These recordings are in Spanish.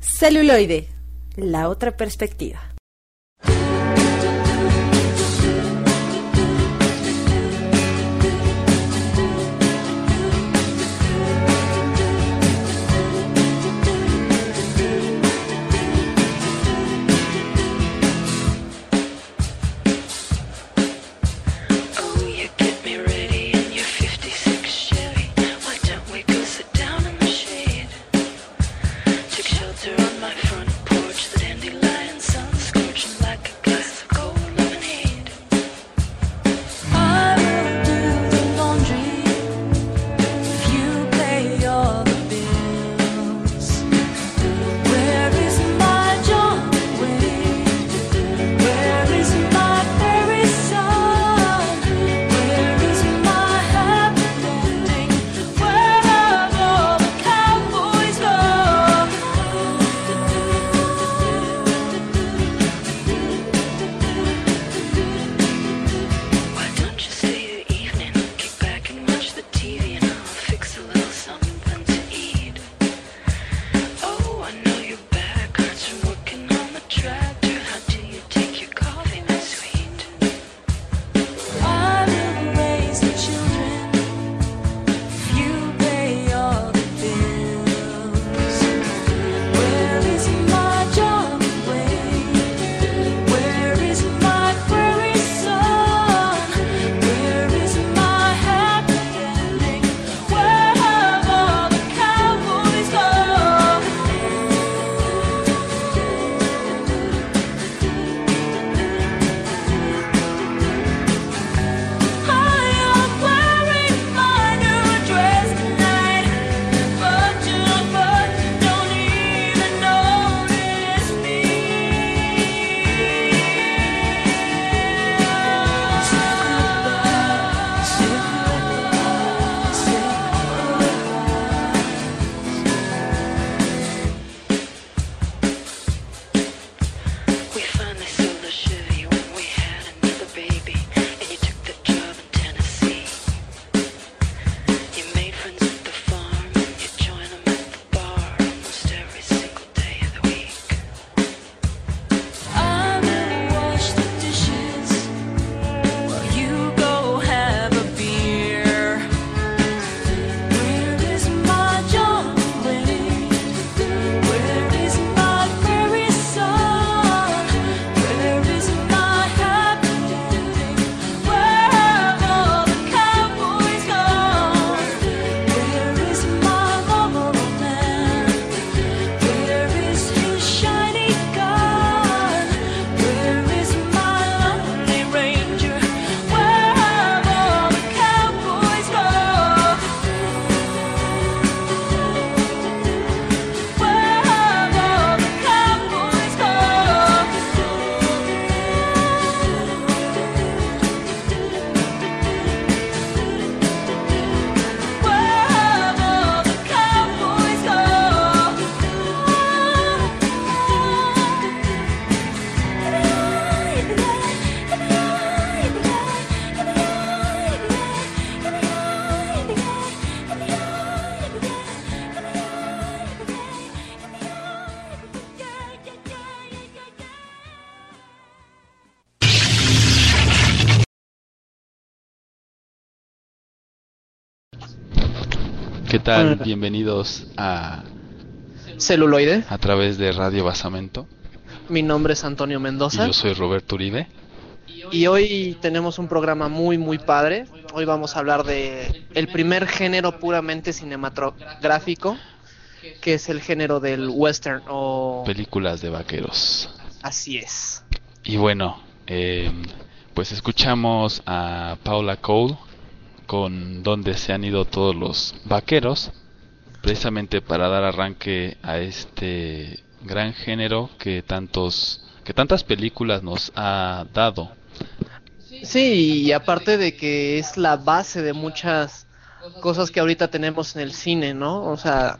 Celuloide, la otra perspectiva. ¿Qué tal? Bienvenidos a Celuloide a través de Radio Basamento. Mi nombre es Antonio Mendoza. Yo soy Roberto Uribe. Y hoy tenemos un programa muy muy padre. Hoy vamos a hablar de el primer género puramente cinematográfico, que es el género del western o películas de vaqueros. Así es. Y bueno, eh, pues escuchamos a Paula Cole con donde se han ido todos los vaqueros, precisamente para dar arranque a este gran género que tantos que tantas películas nos ha dado. Sí, y aparte de que es la base de muchas cosas que ahorita tenemos en el cine, ¿no? O sea,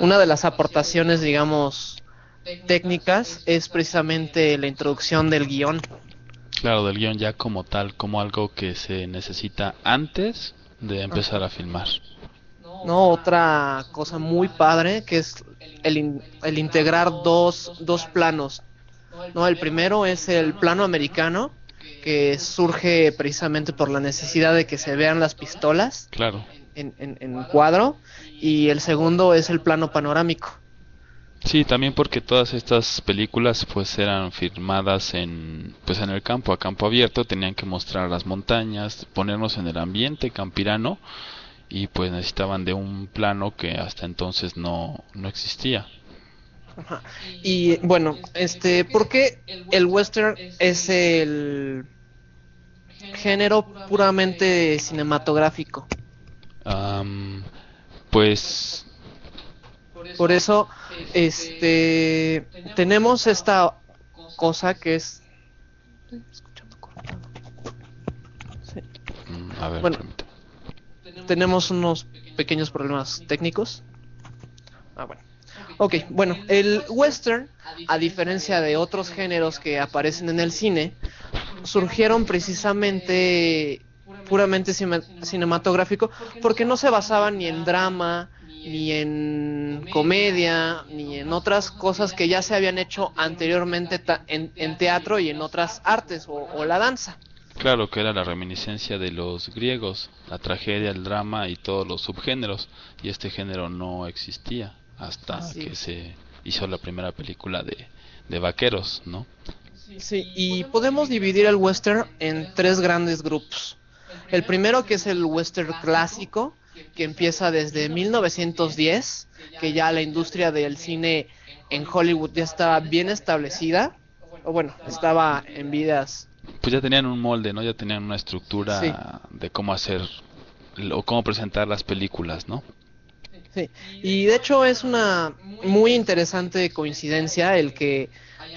una de las aportaciones, digamos, técnicas es precisamente la introducción del guion. Claro, del guion ya como tal, como algo que se necesita antes de empezar a filmar. No, otra cosa muy padre que es el, el integrar dos, dos planos. No, el primero es el plano americano, que surge precisamente por la necesidad de que se vean las pistolas claro. en, en, en cuadro, y el segundo es el plano panorámico, Sí, también porque todas estas películas pues eran filmadas en pues en el campo, a campo abierto, tenían que mostrar las montañas, ponernos en el ambiente campirano y pues necesitaban de un plano que hasta entonces no, no existía. Ajá. Y bueno, este, ¿por qué el western es el género puramente cinematográfico? Am, pues Por eso, este, tenemos esta cosa que es. Sí. a ver, Bueno. tenemos unos pequeños problemas técnicos. Ah, bueno. Ok, bueno, el western, a diferencia de otros géneros que aparecen en el cine, surgieron precisamente puramente cine- cinematográfico porque no se basaban ni en drama, ni en comedia, ni en otras cosas que ya se habían hecho anteriormente en, en teatro y en otras artes o, o la danza. Claro que era la reminiscencia de los griegos, la tragedia, el drama y todos los subgéneros, y este género no existía hasta Así que se hizo la primera película de, de vaqueros, ¿no? Sí, y podemos dividir el western en tres grandes grupos. El primero que es el western clásico, que empieza desde 1910, que ya la industria del cine en Hollywood ya estaba bien establecida, o bueno, estaba en vidas. Pues ya tenían un molde, ¿no? Ya tenían una estructura Sí. de cómo hacer o cómo presentar las películas, ¿no? Sí, y de hecho es una muy interesante coincidencia el que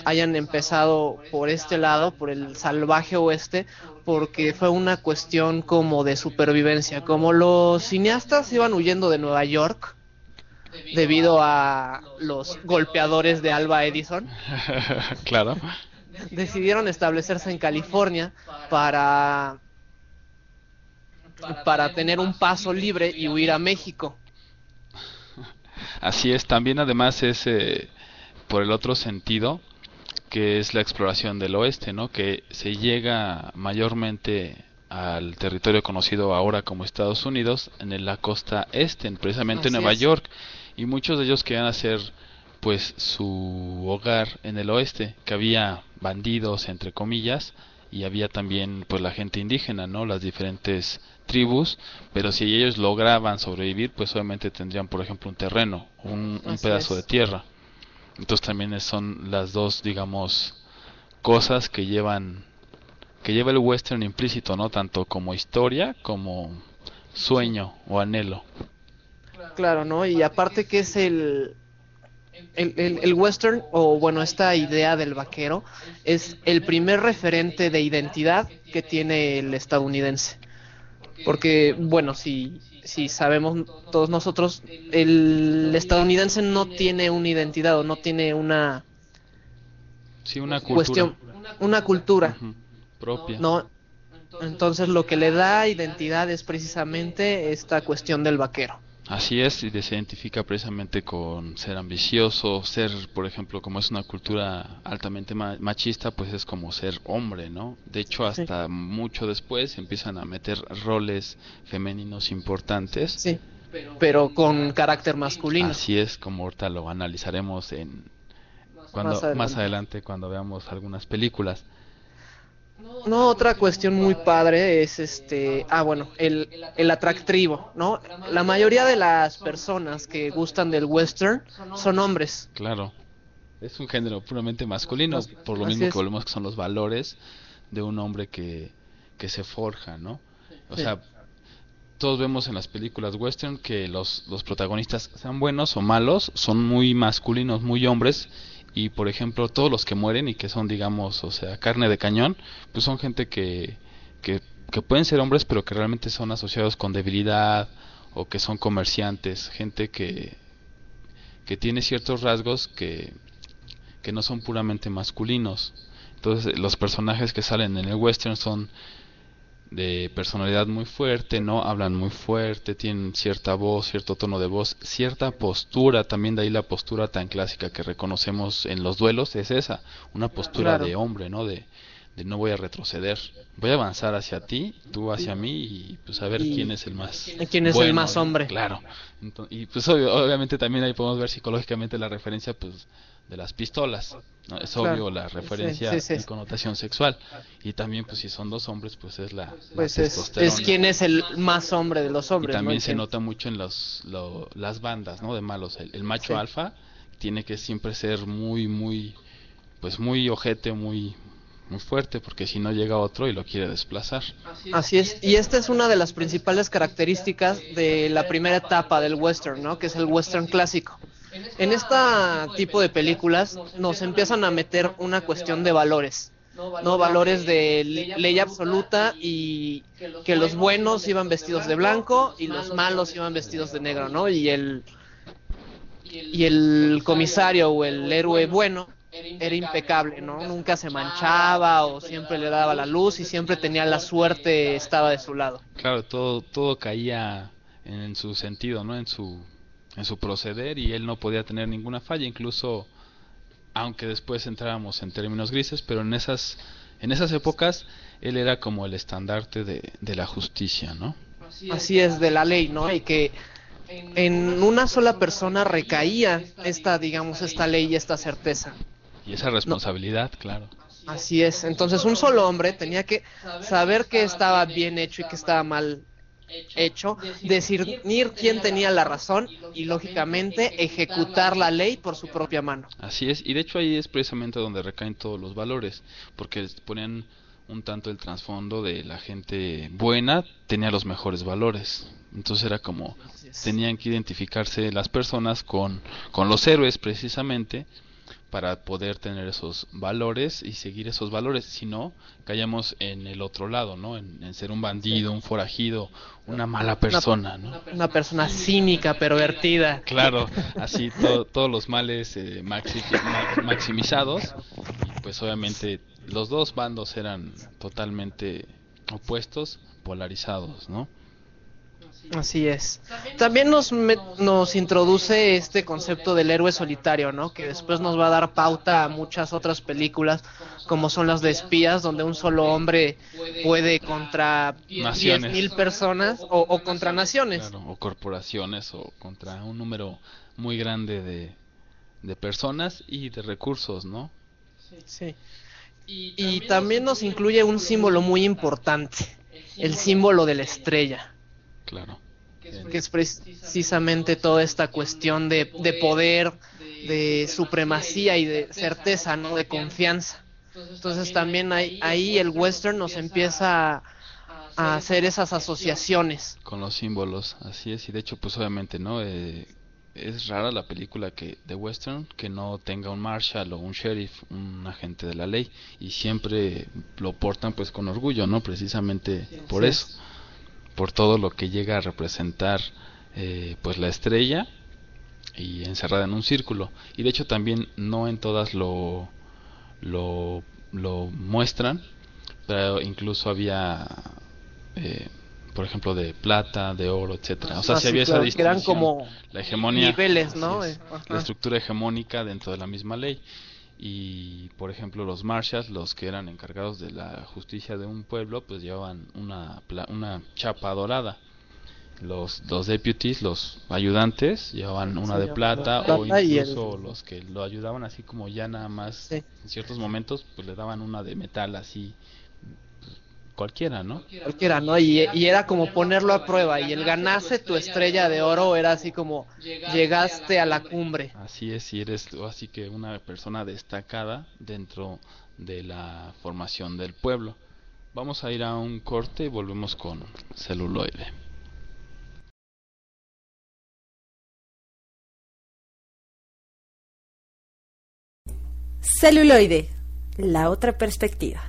hayan empezado por este lado, por el salvaje oeste, porque fue una cuestión como de supervivencia, como los cineastas iban huyendo de Nueva York debido a los golpeadores de Alba Edison, claro. decidieron establecerse en California para para tener un paso libre y huir a México. Así es, también además es eh, por el otro sentido, que es la exploración del oeste, ¿no? Que se llega mayormente al territorio conocido ahora como Estados Unidos, en la costa este, en precisamente Así Nueva es. York, y muchos de ellos querían hacer pues su hogar en el oeste, que había bandidos entre comillas y había también pues la gente indígena, ¿no? Las diferentes tribus, pero si ellos lograban sobrevivir, pues obviamente tendrían por ejemplo un terreno, un, pedazo es. de tierra. Entonces también son las dos, digamos, cosas que llevan que lleva el western implícito, ¿no? Tanto como historia como sueño o anhelo. Claro, ¿no? Y aparte que es el, el, el- el western, o bueno, esta idea del vaquero, es el primer referente de identidad que tiene el estadounidense. Porque, bueno, si, si sabemos todos nosotros, el estadounidense no tiene una identidad o no tiene una Sí, una cultura cuestión, una cultura, propia. ¿no? Entonces lo que le da identidad es precisamente esta cuestión del vaquero. Así es, y se identifica precisamente con ser ambicioso, ser, por ejemplo, como es una cultura altamente ma- machista, pues es como ser hombre, ¿no? De hecho, Sí. hasta mucho después empiezan a meter roles femeninos importantes. Sí, pero con carácter masculino. Así es, como ahorita lo analizaremos en cuando Más más adelante. adelante, cuando veamos algunas películas. No, otra cuestión muy padre es este, ah bueno, el, el atractivo, ¿no? La mayoría de las personas que gustan del western son hombres. Claro. Es un género puramente masculino, Mas- por lo mismo que volvemos que son los valores de un hombre que, que se forja, ¿no? O Sí. sea, todos vemos en las películas western que los, los protagonistas, sean buenos o malos, son muy masculinos, muy hombres, y por ejemplo, todos los que mueren y que son, digamos, o sea, carne de cañón, pues son gente que, que, que pueden ser hombres, pero que realmente son asociados con debilidad, o que son comerciantes, gente que, que tiene ciertos rasgos que, que no son puramente masculinos. Entonces, los personajes que salen en el western son de personalidad muy fuerte, ¿no? Hablan muy fuerte, tienen cierta voz, cierto tono de voz, cierta postura, también de ahí la postura tan clásica que reconocemos en los duelos, es esa, una postura Claro. de hombre, ¿no? De, de no voy a retroceder, voy a avanzar hacia ti, tú hacia mí y pues a ver Y- quién es el más quién es el más hombre. Claro. Y pues obvio- obviamente también ahí podemos ver psicológicamente la referencia pues de las pistolas. ¿no? Es Claro. obvio la referencia sí, sí. en connotación sexual. Y también pues si son dos hombres pues es la, la Pues es, es quien es el más hombre de los Y hombres. ¿no? también se nota mucho en los, lo- las bandas, ¿no? De malos. El, el macho alfa tiene que siempre ser muy, muy, pues muy ojete, muy, muy fuerte, porque si no llega otro y lo quiere desplazar. Así es, y esta es una de las principales características de la primera etapa del western, ¿no? Que es el western clásico. En este tipo de películas nos empiezan a meter una cuestión de valores, no valores de ley absoluta y que los buenos iban vestidos de blanco y los malos iban vestidos de negro, ¿no? Y el y el comisario o el héroe bueno era impecable, ¿no? Nunca se manchaba o siempre le daba la luz y siempre tenía la suerte, estaba de su lado. Claro, todo, todo caía en su sentido, ¿no? En su, en su proceder y él no podía tener ninguna falla, incluso aunque después entráramos en términos grises, pero en esas, en esas épocas él era como el estandarte de, de la justicia, ¿no? Así es, de la ley, ¿no? Y que en una sola persona recaía esta, digamos, esta ley y esta certeza. Y esa responsabilidad, claro. Así es. Entonces un solo hombre tenía que saber que estaba bien hecho y que estaba mal hecho, discernir quién tenía la razón y lógicamente ejecutar la ley por su propia mano. Así es, y de hecho ahí es precisamente donde recaen todos los valores, porque ponían un tanto el trasfondo de la gente buena tenía los mejores valores. Entonces era como tenían que identificarse las personas con, con los héroes precisamente para poder tener esos valores y seguir esos valores. Si no, caíamos en el otro lado, ¿no? En, en ser un bandido, un forajido, una mala persona, ¿no? Una persona cínica, pervertida. Claro, así to- todos los males eh, maxi- ma- maximizados. Y pues obviamente los dos bandos eran totalmente opuestos, polarizados, ¿no? Así es. También nos, me- nos introduce este concepto del héroe solitario, ¿no? Que después nos va a dar pauta a muchas otras películas, como son las de espías, donde un solo hombre puede contra Naciones. mil personas o, o contra naciones. Claro, o corporaciones o contra un número muy grande de, de personas y de recursos, ¿no? Sí. Y también nos incluye un símbolo muy importante, el símbolo de la estrella. Claro. que es precisamente toda esta cuestión de, de poder, de supremacía y de certeza, ¿no? De confianza. Entonces también hay, ahí el western nos empieza a, a hacer esas asociaciones. Con los símbolos, así es, y de hecho pues obviamente, ¿no? Eh, es rara la película que de western que no tenga un marshal o un sheriff, un agente de la ley, y siempre lo portan pues con orgullo, ¿no? Precisamente por eso, por todo lo que llega a representar eh, pues la estrella y encerrada en un círculo. Y de hecho también no en todas lo, lo, lo muestran, pero incluso había, eh, por ejemplo, de plata, de oro, etcétera. O sea, Ah, si sí, había claro, esa que eran distinción, como la hegemonía, niveles, ¿no? es, la estructura hegemónica dentro de la misma ley. Y, por ejemplo, los marshals, los que eran encargados de la justicia de un pueblo, pues llevaban una, una chapa dorada. Los, los deputies, los ayudantes, llevaban una de plata plata o el- incluso los que lo ayudaban así como ya nada más Sí. en ciertos momentos, pues le daban una de metal así, cualquiera, ¿no? Cualquiera, ¿no? Y, y era como ponerlo a prueba. Y el ganarse tu estrella de oro era así como llegaste a la cumbre. Así es, y eres así que una persona destacada dentro de la formación del pueblo. Vamos a ir a un corte y volvemos con celuloide. Celuloide, la otra perspectiva.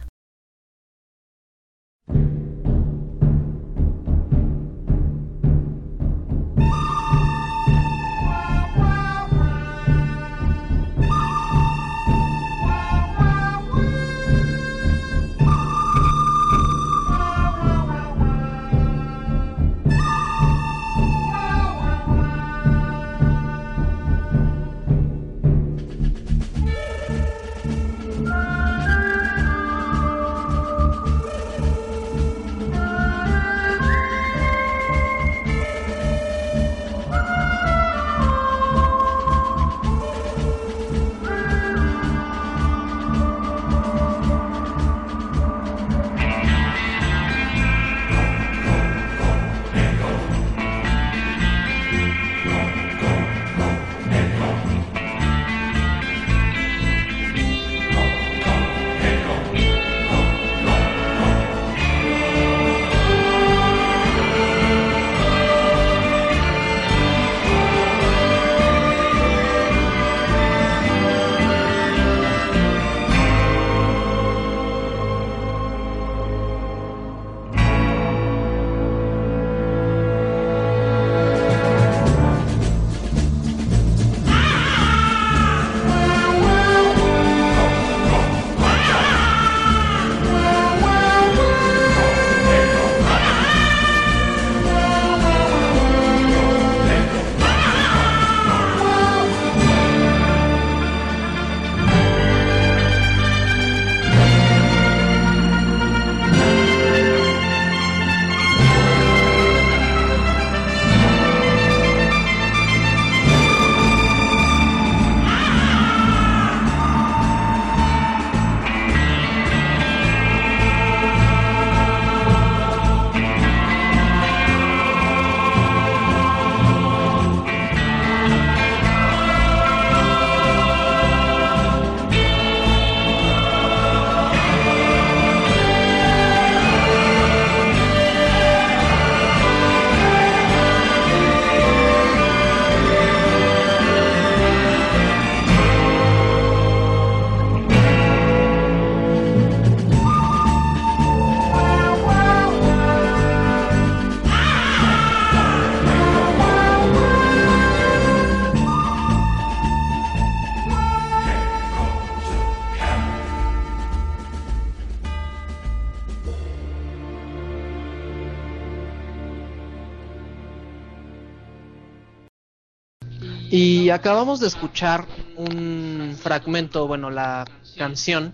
Y acabamos de escuchar un fragmento, bueno, la canción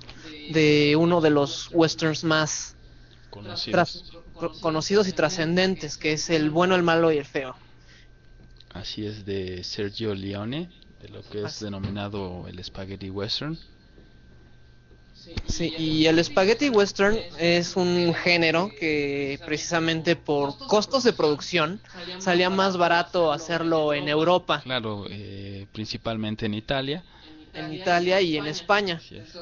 de uno de los westerns más Conocidos. y trascendentes, que es El bueno, el malo y el feo. Así es de Sergio Leone, de lo que es Así. denominado el Spaghetti Western. Sí, y el spaghetti western es un género que precisamente por costos de producción salía más barato hacerlo en Europa, Claro, eh, principalmente en Italia. en Italia y en España.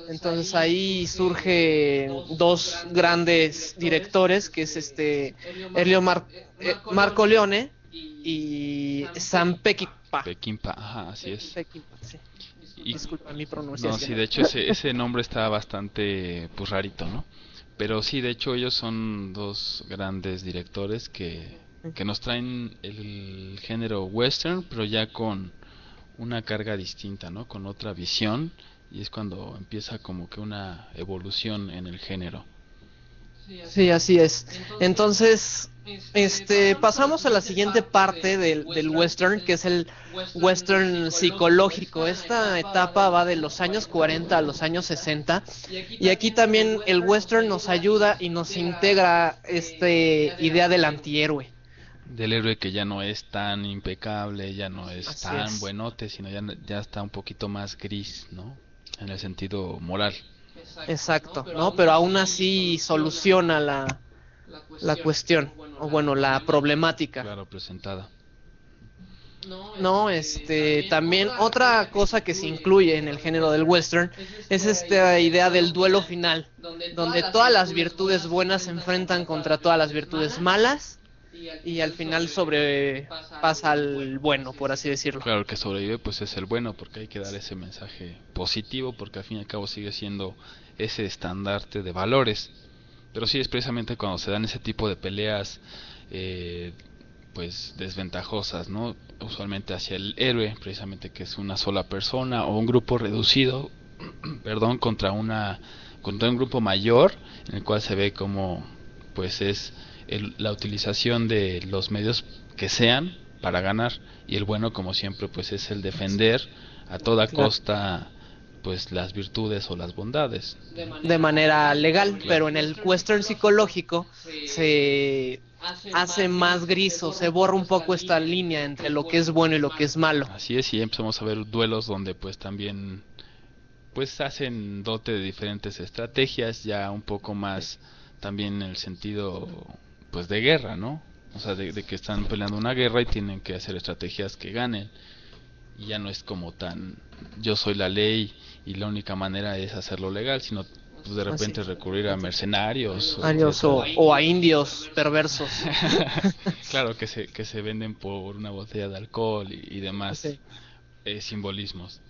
Entonces ahí surge dos grandes directores, que es este Elio Mar- eh, Marco Leone y Sam Peckinpah. Pekín, ajá, así es. Sí. Y- Disculpa mi No, pronunciación. sí, de hecho ese, ese nombre está bastante pues rarito, ¿no? Pero sí, de hecho ellos son dos grandes directores que, que nos traen el género western, pero ya con una carga distinta, ¿no? Con otra visión y es cuando empieza como que una evolución en el género. Sí, así es. Entonces, este, pasamos a la siguiente parte del, del western, que es el western psicológico. Esta etapa va de los años 40 a los años 60. Y aquí también el western nos ayuda y nos integra esta idea del antihéroe. Del héroe que ya no es tan impecable, ya no es Así tan es. buenote, sino ya, ya está un poquito más gris, ¿no? En el sentido moral. Exacto, ¿no? Pero aún así soluciona la, la cuestión, o bueno, la problemática. Claro, presentada. No, este, también otra cosa que se incluye en el género del western es esta idea del duelo final, donde todas las virtudes buenas se enfrentan contra todas las virtudes malas y al final sobrepasa al bueno, por así decirlo. Claro, el que sobrevive pues es el bueno, porque hay que dar ese mensaje positivo, porque al fin y al cabo sigue siendo ese estandarte de valores. Pero sí es precisamente cuando se dan ese tipo de peleas, eh, pues desventajosas, ¿no? Usualmente hacia el héroe, precisamente que es una sola persona o un grupo reducido, perdón, contra una contra un grupo mayor, en el cual se ve como pues es el- la utilización de los medios que sean para ganar y el bueno como siempre pues es el defender a toda costa pues las virtudes o las bondades. De manera legal, pero en el western psicológico se hace más gris o se borra un poco esta línea entre lo que es bueno y lo que es malo. así es y empezamos a ver duelos donde pues también pues hacen dote de diferentes estrategias ya un poco más también en el sentido pues de guerra no o sea de, de que están peleando una guerra y tienen que hacer estrategias que ganen. Y ya no es como tan yo soy la ley y la única manera es hacerlo legal sino pues, de repente Así. recurrir a mercenarios Arios o, o a indios perversos. claro que se que se venden por una botella de alcohol y, y demás eh, simbolismos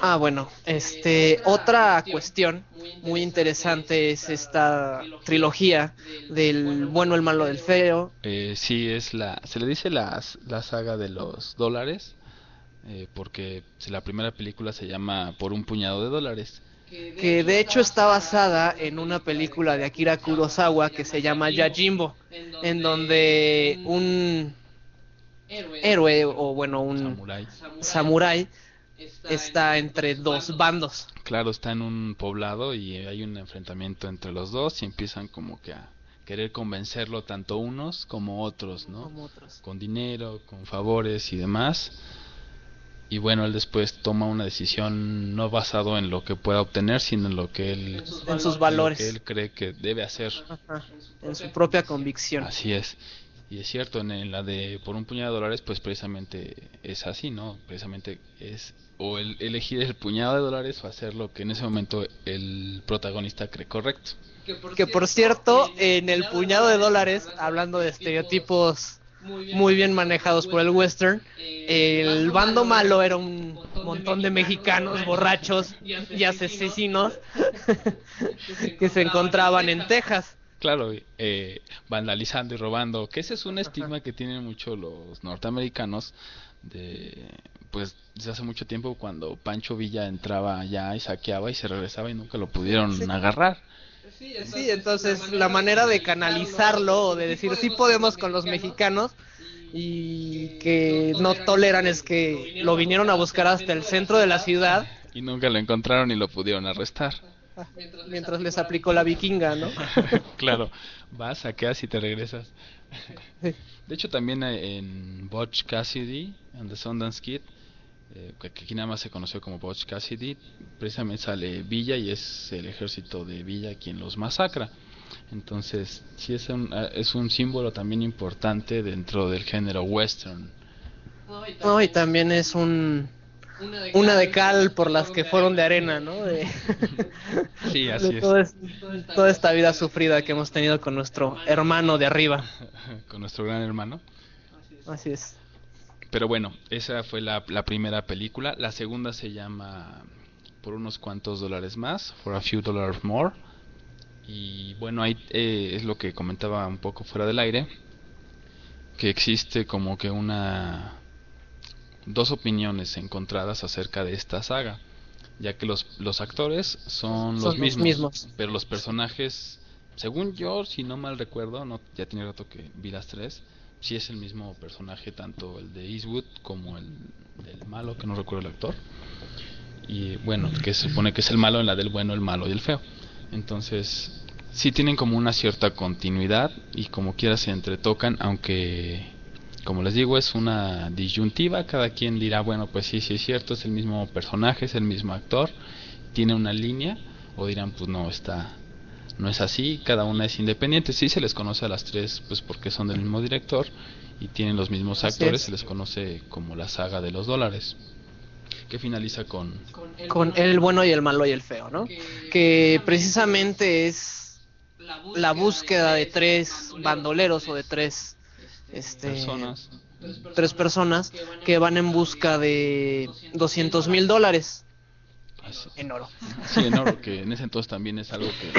Ah, bueno, este, otra cuestión muy interesante es esta trilogía del bueno, el malo, del feo. Eh, sí, es la, se le dice la, la saga de los dólares, eh, porque la primera película se llama Por un puñado de dólares. que de hecho está basada en una película de Akira Kurosawa que se llama Yajimbo, en donde un héroe o bueno, un Samurai. samurái está entre dos bandos. Claro, está en un poblado y hay un enfrentamiento entre los dos y empiezan como que a querer convencerlo tanto unos como otros, ¿no? Como otros. Con dinero, con favores y demás. Y bueno, él después toma una decisión no basado en lo que pueda obtener, sino en lo que él, En sus en valores. que él cree que debe hacer. Ajá, en su propia convicción. Así es. Y es cierto, en, la de por un puñado de dólares, pues precisamente es así, ¿no? Precisamente es o el, elegir el puñado de dólares o hacer lo que en ese momento el protagonista cree correcto. Que por cierto, en el puñado de dólares, hablando de estereotipos muy bien manejados por el western, el bando malo era un montón de mexicanos borrachos y asesinos que se encontraban en Texas. Claro, eh, vandalizando y robando, que ese es un estigma que tienen mucho los norteamericanos de pues desde hace mucho tiempo cuando Pancho Villa entraba allá y saqueaba y se regresaba y nunca lo pudieron agarrar. Sí, entonces la manera de canalizarlo o de decir sí podemos con los mexicanos y que no toleran es que lo vinieron a buscar hasta el centro de la ciudad Y nunca lo encontraron y lo pudieron arrestar. mientras les aplicó la vikinga, ¿no? claro, vas, saqueas y te regresas. De hecho, también eh, en Butch Cassidy, en The Sundance Kid, eh, que aquí nada más se conoció como Butch Cassidy, precisamente sale Villa y es el ejército de Villa quien los masacra. Entonces, sí es un, eh, es un símbolo también importante dentro del género western. No, y también es un una de cal por las que fueron de arena, ¿no? De, Sí, de así es. todo es- toda esta vida sufrida que hemos tenido con nuestro hermano de arriba. Con nuestro gran hermano. Así es. Pero bueno, esa fue la, la primera película. La segunda se llama Por unos cuantos dólares más, For a Few Dollars More. Y bueno, ahí eh, es lo que comentaba un poco fuera del aire, que existe como que una dos opiniones encontradas acerca de esta saga, ya que los, los actores son, Son los los mismos, mismos. pero los personajes, según yo, si no mal recuerdo, no ya tiene rato que vi las tres, sí es el mismo personaje, tanto el de Eastwood como el del malo, que no recuerdo el actor. Y bueno, que se supone que es el malo en la del bueno, el malo y el feo. Entonces, sí tienen como una cierta continuidad y como quiera se entretocan, aunque, como les digo, es una disyuntiva. Cada quien dirá, bueno, pues sí, sí es cierto, es el mismo personaje, es el mismo actor, tiene una línea, o dirán, pues no, está, no es así, cada una es independiente. Sí se les conoce a las tres, pues porque son del mismo director y tienen los mismos Así actores, es. se les conoce como la saga de los dólares, que finaliza con Con el bueno y el malo y el feo, ¿no? Que precisamente es la búsqueda de tres bandoleros o de tres este, personas. tres personas que van en busca de 200 mil dólares Así- en oro. Sí, en oro, que en ese entonces también es algo que,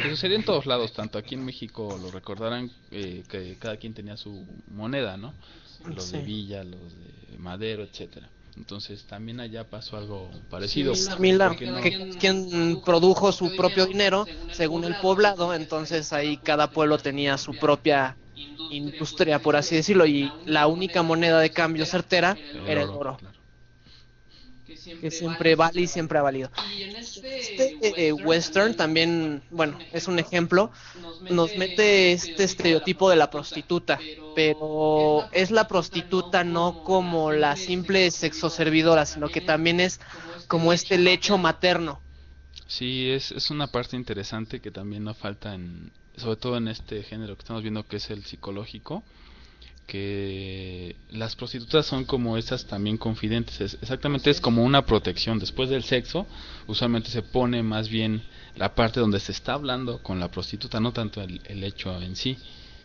que sucedía en todos lados, tanto aquí en México lo recordarán eh, que cada quien tenía su moneda, ¿no? Los de Sí. Villa, los de Madero, etcétera. Entonces también allá pasó algo parecido. Similar, no- que quien produjo su propio dinero según el poblado, entonces ahí cada pueblo tenía su propia industria, por así decirlo, y la única moneda de cambio certera era el oro, claro. Que siempre vale y siempre ha valido. Este eh, western también, bueno, es un ejemplo, nos mete este estereotipo de la prostituta, pero es la prostituta no como la simple sexoservidora, sino que también es como este lecho materno. Sí, es, es una parte interesante que también no falta en, sobre todo en este género que estamos viendo que es el psicológico, que las prostitutas son como esas también confidentes, es- exactamente es como una protección después del sexo, usualmente se pone más bien la parte donde se está hablando con la prostituta, no tanto el, el hecho en sí,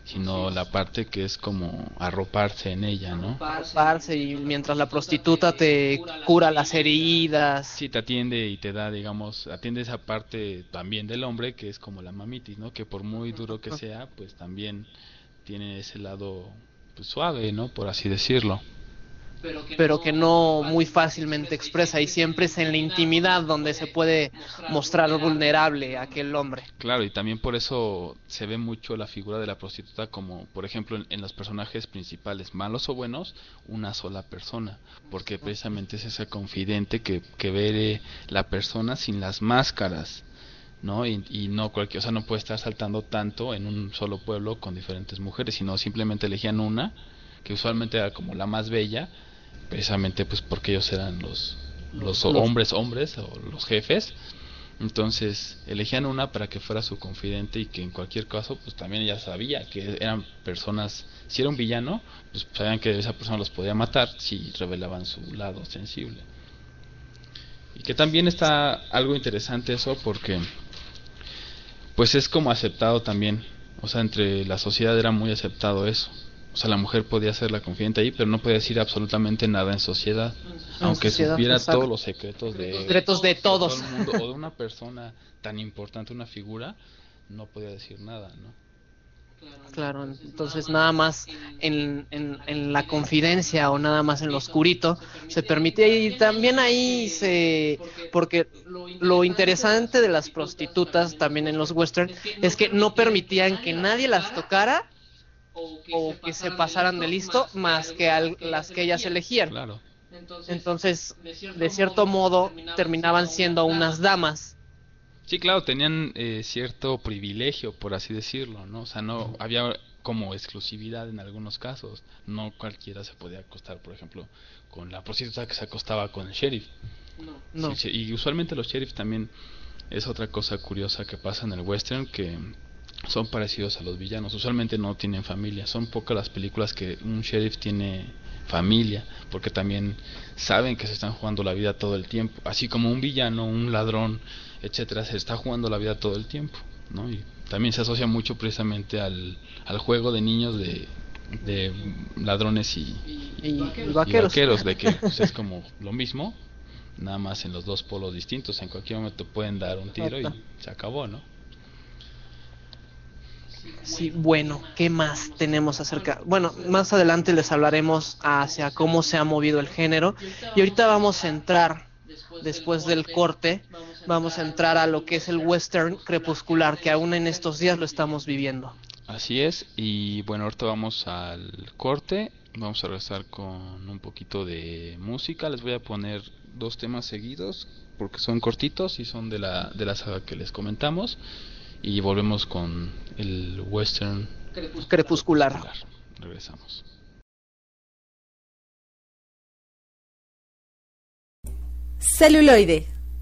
sino la parte que es como arroparse en ella, ¿no? Parce, y mientras la prostituta te cura las heridas. Sí, te atiende y te da, digamos, atiende esa parte también del hombre que es como la mamitis, ¿no? Que por muy duro que sea, pues también tiene ese lado pues, suave, ¿no? Por así decirlo. pero que no muy fácilmente expresa y siempre es en la intimidad donde se puede mostrar vulnerable aquel hombre. Claro, y también por eso se ve mucho la figura de la prostituta como, por ejemplo, en, en los personajes principales, malos o buenos, una sola persona, porque precisamente es ese confidente que, que ve la persona sin las máscaras, ¿no? Y, y no cualquier, o sea, no puede estar saltando tanto en un solo pueblo con diferentes mujeres, sino simplemente elegían una, que usualmente era como la más bella, precisamente pues porque ellos eran los, los Los- hombres hombres o los jefes, entonces elegían una para que fuera su confidente y que en cualquier caso pues también ella sabía que eran personas, si era un villano, pues sabían que esa persona los podía matar si revelaban su lado sensible. Y que también está algo interesante eso porque pues es como aceptado también, o sea, entre la sociedad era muy aceptado eso. O sea, la mujer podía ser la confidente ahí, pero no podía decir absolutamente nada en sociedad, En aunque sociedad, supiera exacto. todos los secretos de Secretos de todos. todo el mundo, o de una persona tan importante, una figura, no podía decir nada, ¿no? Claro, entonces nada más en, en, en la confidencia o nada más en lo oscurito se permitía y también ahí se... porque lo interesante de las prostitutas también en los western es que no permitían que nadie las tocara o que se pasaran de listo más que al- las que ellas elegían. Claro. Entonces, de cierto modo, terminaban siendo unas damas. Sí, claro, tenían eh, cierto privilegio, por así decirlo, ¿no? O sea, no había como exclusividad en algunos casos. No cualquiera se podía acostar, por ejemplo, con la prostituta que se acostaba con el sheriff. No. Sí, y usualmente los sheriffs también es otra cosa curiosa que pasa en el western que son parecidos a los villanos. Usualmente no tienen familia. Son pocas las películas que un sheriff tiene familia, porque también saben que se están jugando la vida todo el tiempo. Así como un villano, un ladrón, etcétera, se está jugando la vida todo el tiempo, ¿no? Y también se asocia mucho precisamente al, al juego de niños de, de ladrones y, Y, y y vaqueros. de que pues, es como lo mismo, nada más en los dos polos distintos. En cualquier momento pueden dar un tiro y se acabó, ¿no? Sí, bueno, ¿qué más tenemos acerca? Bueno, más adelante les hablaremos hacia cómo se ha movido el género. Y ahorita vamos a entrar, después del corte, vamos a entrar a lo que es el western crepuscular, que aún en estos días lo estamos viviendo. Así es, y bueno, ahorita vamos al corte, vamos a regresar con un poquito de música, les voy a poner dos temas seguidos, porque son cortitos y son de la, de la saga que les comentamos, y volvemos con el western Crepuscular. Regresamos. Celuloide,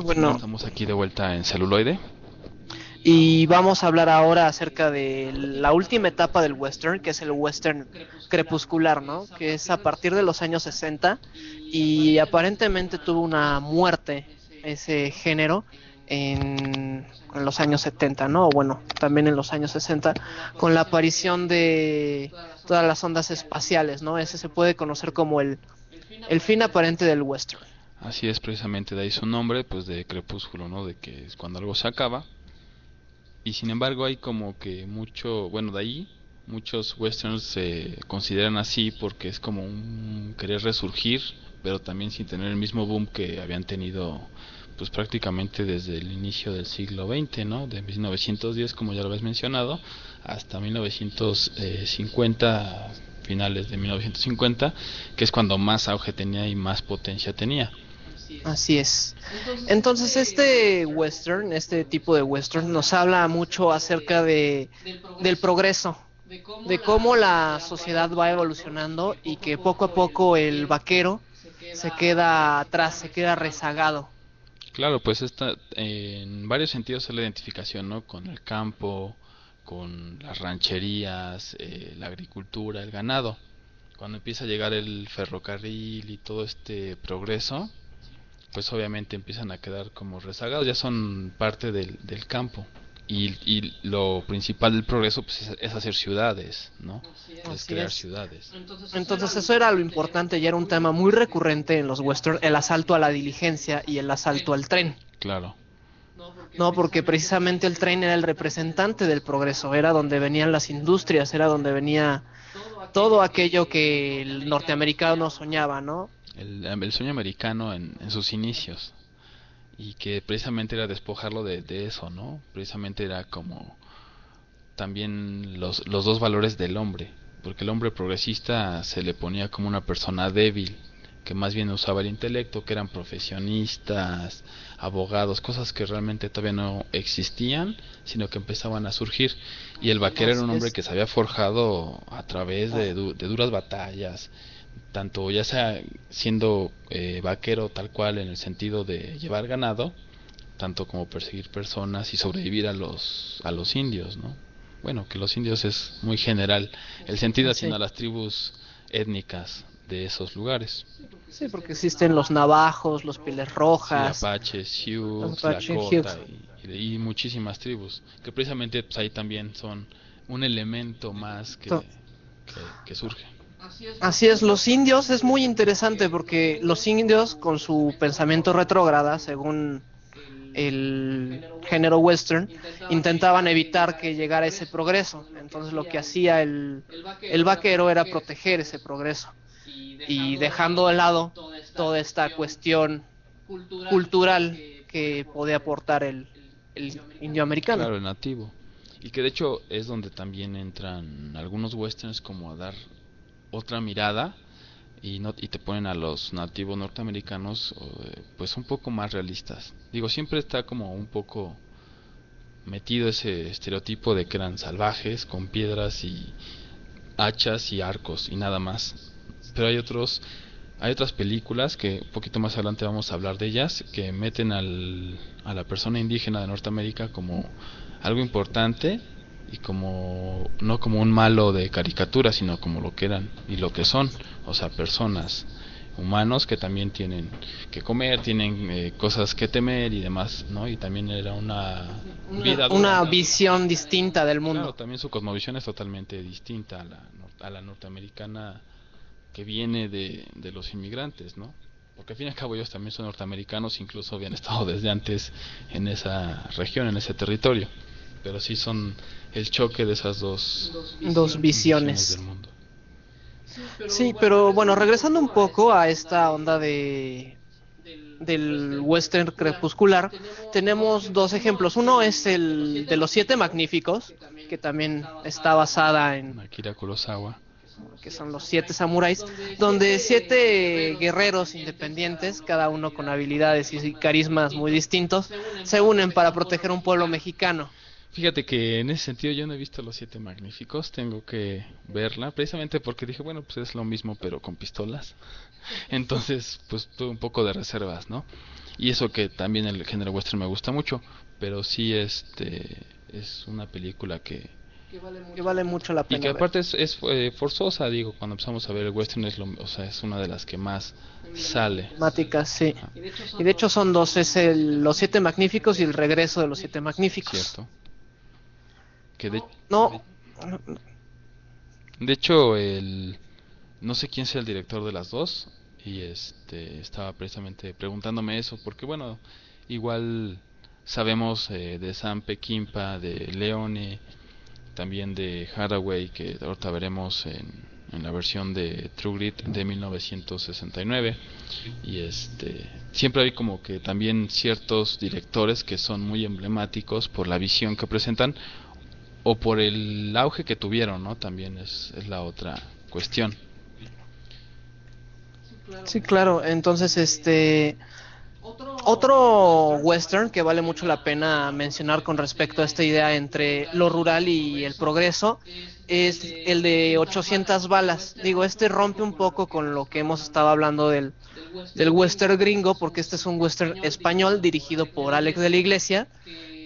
Bueno, Ah, bueno. estamos aquí de vuelta en celuloide. Y vamos a hablar ahora acerca de la última etapa del western, que es el western crepuscular, ¿no? Que es a partir de los años 60 y aparentemente tuvo una muerte ese género en, en los años 70, ¿no? O bueno, también en los años 60 con la aparición de todas las ondas espaciales, ¿no? Ese se puede conocer como el el fin aparente del western. Así es precisamente de ahí su nombre, pues de crepúsculo, ¿no? De que es cuando algo se acaba. Y sin embargo hay como que mucho, bueno, de ahí muchos westerns se consideran así porque es como un querer resurgir, pero también sin tener el mismo boom que habían tenido pues prácticamente desde el inicio del siglo XX, ¿no? De 1910, como ya lo habéis mencionado, hasta 1950, finales de 1950, que es cuando más auge tenía y más potencia tenía. Así es. Entonces este western, este tipo de western nos habla mucho acerca de del progreso, de cómo la sociedad va evolucionando y que poco a poco el vaquero se queda atrás, se queda rezagado. Claro, pues esta, eh, en varios sentidos es la identificación, ¿no? Con el campo, con las rancherías, eh, la agricultura, el ganado. Cuando empieza a llegar el ferrocarril y todo este progreso, pues obviamente empiezan a quedar como rezagados, ya son parte del, del campo. Y, y lo principal del progreso pues, es, es hacer ciudades, ¿no? Es crear es. ciudades. Entonces eso era lo importante, ya era un tema muy recurrente en los western, el asalto a la diligencia y el asalto al tren. Claro. No, porque precisamente el tren era el representante del progreso, era donde venían las industrias, era donde venía todo aquello que el norteamericano soñaba, ¿no? El, el sueño americano en, en sus inicios y que precisamente era despojarlo de, de eso, ¿no? Precisamente era como también los, los dos valores del hombre, porque el hombre progresista se le ponía como una persona débil, que más bien usaba el intelecto, que eran profesionistas, abogados, cosas que realmente todavía no existían, sino que empezaban a surgir. Y el vaquero era un hombre que se había forjado a través de, du- de duras batallas, tanto ya sea siendo eh, vaquero tal cual en el sentido de llevar ganado, tanto como perseguir personas y sobrevivir a los a los indios, ¿no? Bueno, que los indios es muy general el sentido, Sí. sino a las tribus étnicas de esos lugares. Sí, porque existen los navajos, los pieles Sí, rojas. Apaches, Sioux, Los Apache, Lakota Sioux. y, y muchísimas tribus, que precisamente pues, ahí también son un elemento más que, que surge. Así es, los indios es muy interesante porque los indios con su pensamiento retrógrada, según el género western, intentaban evitar que llegara ese progreso. Entonces lo que hacía el, el vaquero era proteger ese progreso y dejando de lado toda esta cuestión cultural que podía aportar el, el indio americano. Claro, el nativo. Y que de hecho es donde también entran algunos westerns como a dar otra mirada y no y te ponen a los nativos norteamericanos eh, pues un poco más realistas. Digo, siempre está como un poco metido ese estereotipo de que eran salvajes con piedras y hachas y arcos y nada más. Pero hay otros hay otras películas que un poquito más adelante vamos a hablar de ellas que meten al, a la persona indígena de Norteamérica como algo importante y como no como un malo de caricatura sino como lo que eran y lo que son o sea personas humanos que también tienen que comer tienen eh, cosas que temer y demás no y también era una vida Una, una dura. visión distinta del mundo. Claro, también su cosmovisión es totalmente distinta a la, a la norteamericana que viene de, de los inmigrantes, ¿no? Porque al fin y al cabo ellos también son norteamericanos, incluso habían estado desde antes en esa región, en ese territorio. Pero sí son el choque de esas dos, Dos visiones. del mundo. Sí, pero bueno, regresando un poco a esta onda de del western crepuscular, tenemos dos ejemplos. Uno es el de los siete magníficos, que también está basada en Akira Kurosawa. que son los siete samuráis, donde siete guerreros independientes, cada uno con habilidades y carismas muy distintos, se unen para proteger un pueblo mexicano. Fíjate que en ese sentido yo no he visto Los Siete Magníficos, tengo que verla, precisamente porque dije, bueno, pues es lo mismo pero con pistolas. Entonces, pues tuve un poco de reservas, ¿no? Y eso que también el género western me gusta mucho, pero sí este es una película que Que vale mucho la y pena. que ver. aparte es, es, eh, forzosa, digo, cuando empezamos a ver el western es lo, o sea, es una de las que más sale. Temáticas, sí. Y de hecho son dos, es el, Los Siete Magníficos y el regreso de los Siete Magníficos. ¿Cierto? Que de, No, de hecho el no sé quién sea el director de las dos y este estaba precisamente preguntándome eso porque bueno, igual sabemos eh, de Sam Peckinpah, de Leone, también de Haraway que ahorita veremos en, en la versión de True Grit de 1969 y este siempre hay como que también ciertos directores que son muy emblemáticos por la visión que presentan o por el auge que tuvieron, ¿no? También es, la otra cuestión. sí, claro. Entonces, este. Otro western que vale mucho la pena mencionar con respecto a esta idea entre lo rural y el progreso es el de 800 balas. Digo, este rompe un poco con lo que hemos estado hablando del, del western gringo, porque este es un western español dirigido por Alex de la Iglesia,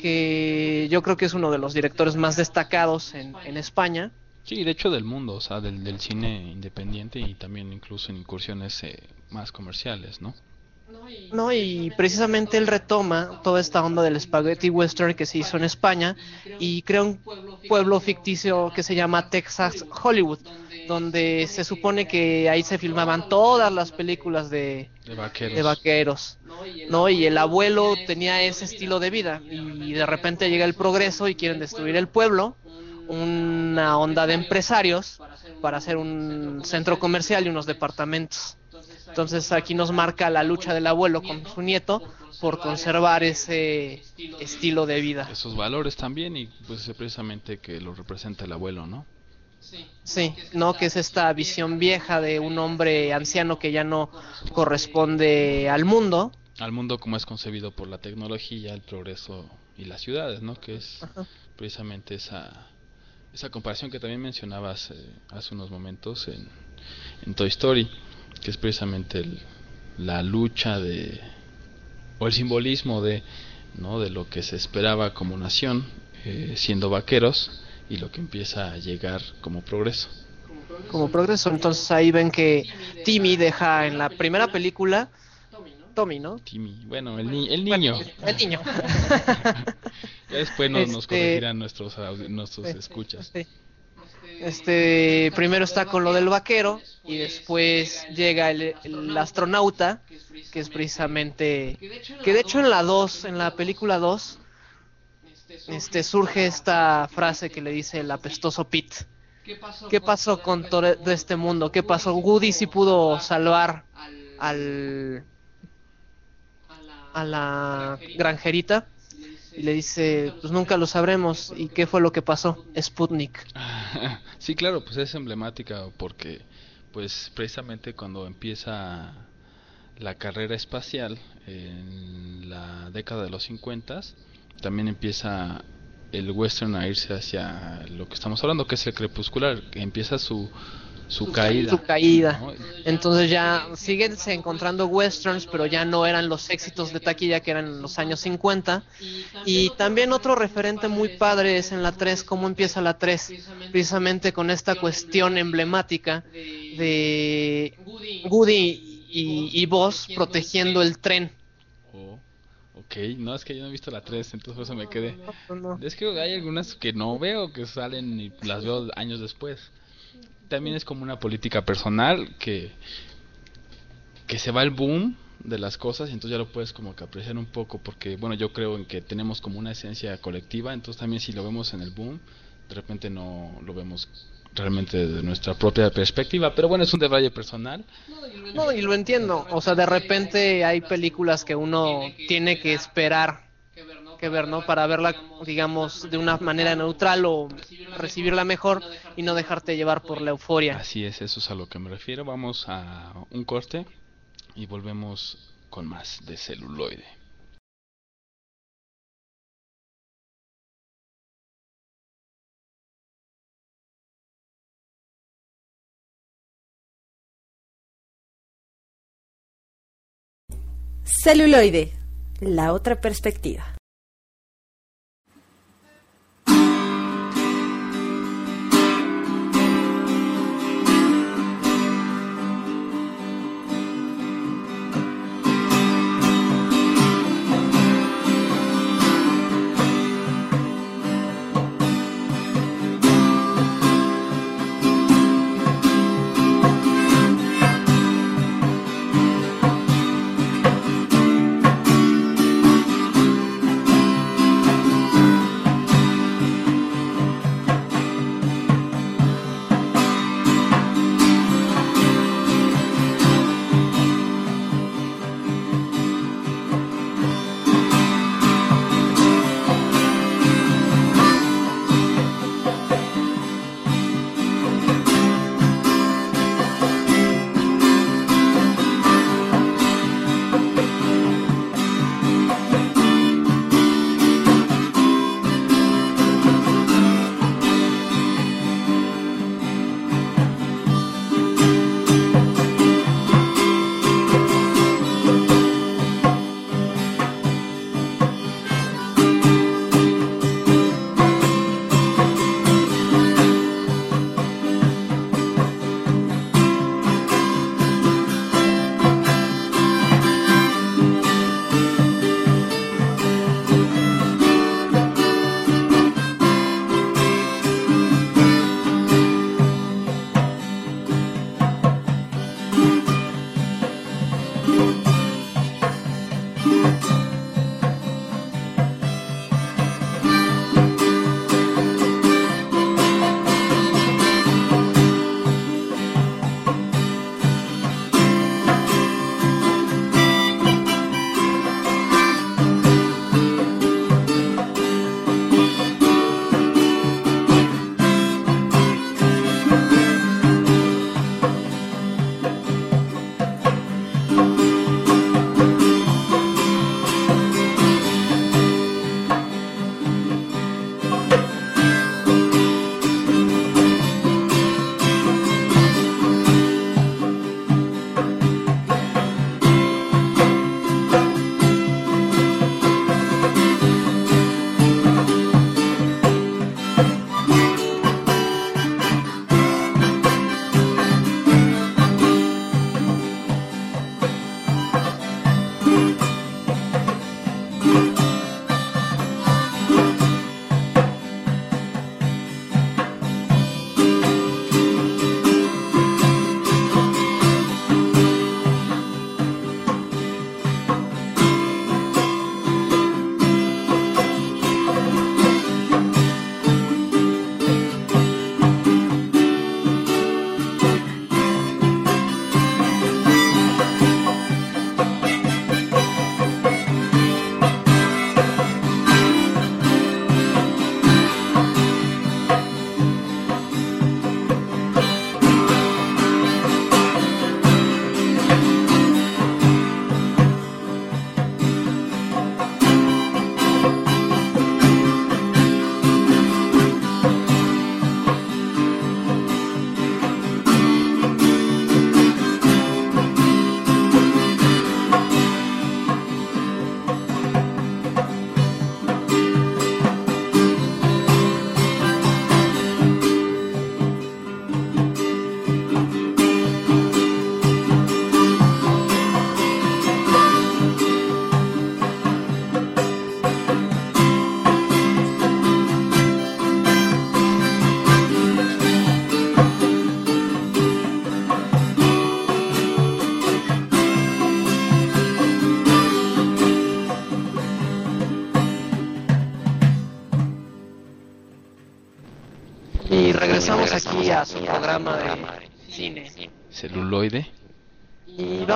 que yo creo que es uno de los directores más destacados en, en España. Sí, de hecho del mundo, o sea, del, del cine independiente y también incluso en incursiones eh, más comerciales, ¿no? No, y precisamente él retoma toda esta onda del spaghetti western que se hizo en España y crea un pueblo ficticio que se llama Texas Hollywood, donde se supone que ahí se filmaban todas las películas de, De vaqueros. de vaqueros, ¿no? Y el abuelo tenía ese estilo de vida y de repente llega el progreso y quieren destruir el pueblo, una onda de empresarios para hacer un centro comercial y unos departamentos. Entonces aquí nos marca la lucha del abuelo con su nieto por conservar ese estilo de vida. Esos valores también y pues precisamente que lo representa el abuelo, ¿no? Sí, no que es esta visión vieja de un hombre anciano que ya no corresponde al mundo. Al mundo como es concebido por la tecnología, el progreso y las ciudades, ¿no? Que es Ajá. precisamente esa esa comparación que también mencionabas eh, hace unos momentos en, en Toy Story, que es precisamente el- la lucha de o el simbolismo de no de lo que se esperaba como nación eh, siendo vaqueros y lo que empieza a llegar como progreso. como progreso. Entonces ahí ven que Timmy deja en la primera película, Tommy, ¿no? Timmy, bueno, el, ni- el niño. El niño. Ya después nos, nos Este- corregirán nuestros nuestros Sí, escuchas. sí. Este, primero está con lo del vaquero y después llega el, astronauta, que es precisamente, que de hecho en la 2, en la película 2, este, surge esta frase que le dice el apestoso Pete. ¿Qué pasó con todo este mundo? ¿Qué pasó? Woody sí pudo salvar al a la granjerita y le dice, pues nunca lo sabremos. ¿Y qué fue lo que pasó? Sputnik. sí, claro, pues es emblemática porque pues precisamente cuando empieza la carrera espacial en la década de los 50 también empieza el western a irse hacia lo que estamos hablando que es el crepuscular que empieza su su caída Su caída. ¿no? Entonces ya siguen encontrando westerns, pero ya no eran los éxitos de taquilla que eran en los años 50. Y también otro referente muy padre es en la 3, cómo empieza la 3, precisamente con esta cuestión emblemática de Woody y, y Buzz protegiendo el tren. Oh, ok, no es que yo no he visto la 3, entonces por eso me quedé. Es que hay algunas que no veo que salen y las veo años después. También es como una política personal que que se va el boom de las cosas y entonces ya lo puedes como que apreciar un poco porque bueno yo creo en que tenemos como una esencia colectiva entonces también si lo vemos en el boom de repente no lo vemos realmente desde nuestra propia perspectiva pero bueno es un detalle personal No, y lo entiendo. O sea, de repente hay películas que uno tiene que esperar que ver, ¿no? Para verla, digamos, de una manera neutral o recibirla mejor y no dejarte llevar por la euforia. así es eso es a lo que me refiero vamos a un corte y volvemos con más de celuloide Celuloide, La otra perspectiva.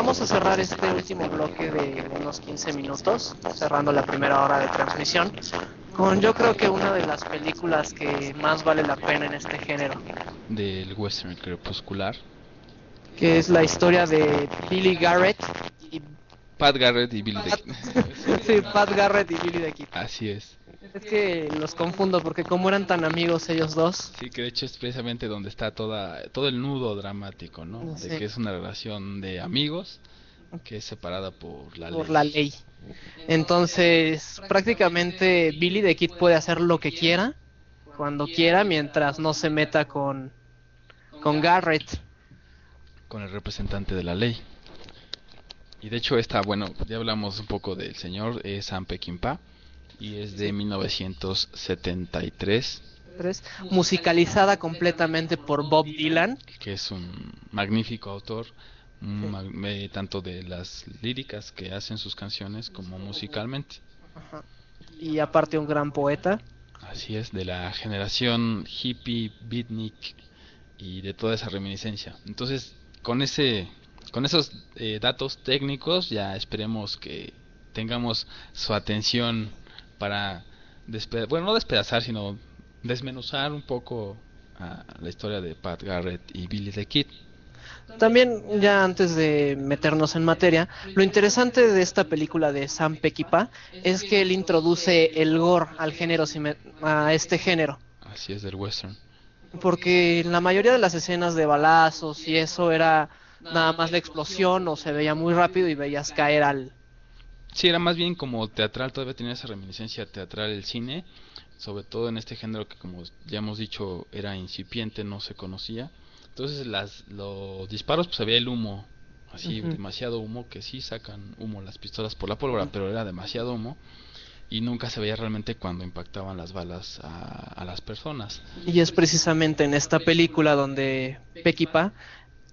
Vamos a cerrar este último bloque de unos 15 minutos, cerrando la primera hora de transmisión, con yo creo que una de las películas que más vale la pena en este género, del western crepuscular. que es la historia de Billy Garrett y Pat Garrett y Billy Pat, the... sí, Pat Garrett y Billy the Kid. Así es. Es que los confundo porque como eran tan amigos ellos dos, Sí, que de hecho es precisamente donde está toda, todo el nudo dramático, ¿no? Sí. De que es una relación de amigos que es separada por la por ley. la ley. Entonces, prácticamente Billy the Kid puede hacer lo que quiera, cuando quiera, mientras no se meta con, con Garrett. con el representante de la ley. Y de hecho esta, bueno, ya hablamos un poco del señor, es Sam Peckinpah y es de 1973, Tres, musicalizada completamente por Bob Dylan. que es un magnífico autor, mag- eh, tanto de las líricas que hacen sus canciones como musicalmente. Y aparte un gran poeta. Así es, de la generación hippie, beatnik y de toda esa reminiscencia. Entonces, con ese, con esos eh, datos técnicos, ya esperemos que tengamos su atención para, bueno, no despedazar, sino desmenuzar un poco a la historia de Pat Garrett y Billy the Kid. También, ya antes de meternos en materia, lo interesante de esta película de Sam Peckinpah es que él introduce el gore al género, a este género. Así es del western. Porque la mayoría de las escenas de balazos y eso era nada más la explosión o se veía muy rápido y veías caer al... Sí, era más bien como teatral, todavía tenía esa reminiscencia teatral el cine, sobre todo en este género que como ya hemos dicho era incipiente, no se conocía. Entonces las, los disparos pues había el humo, así demasiado humo, que sí sacan humo las pistolas por la pólvora, pero era demasiado humo y nunca se veía realmente cuando impactaban las balas a, a las personas. Y es precisamente en esta película donde Peckinpah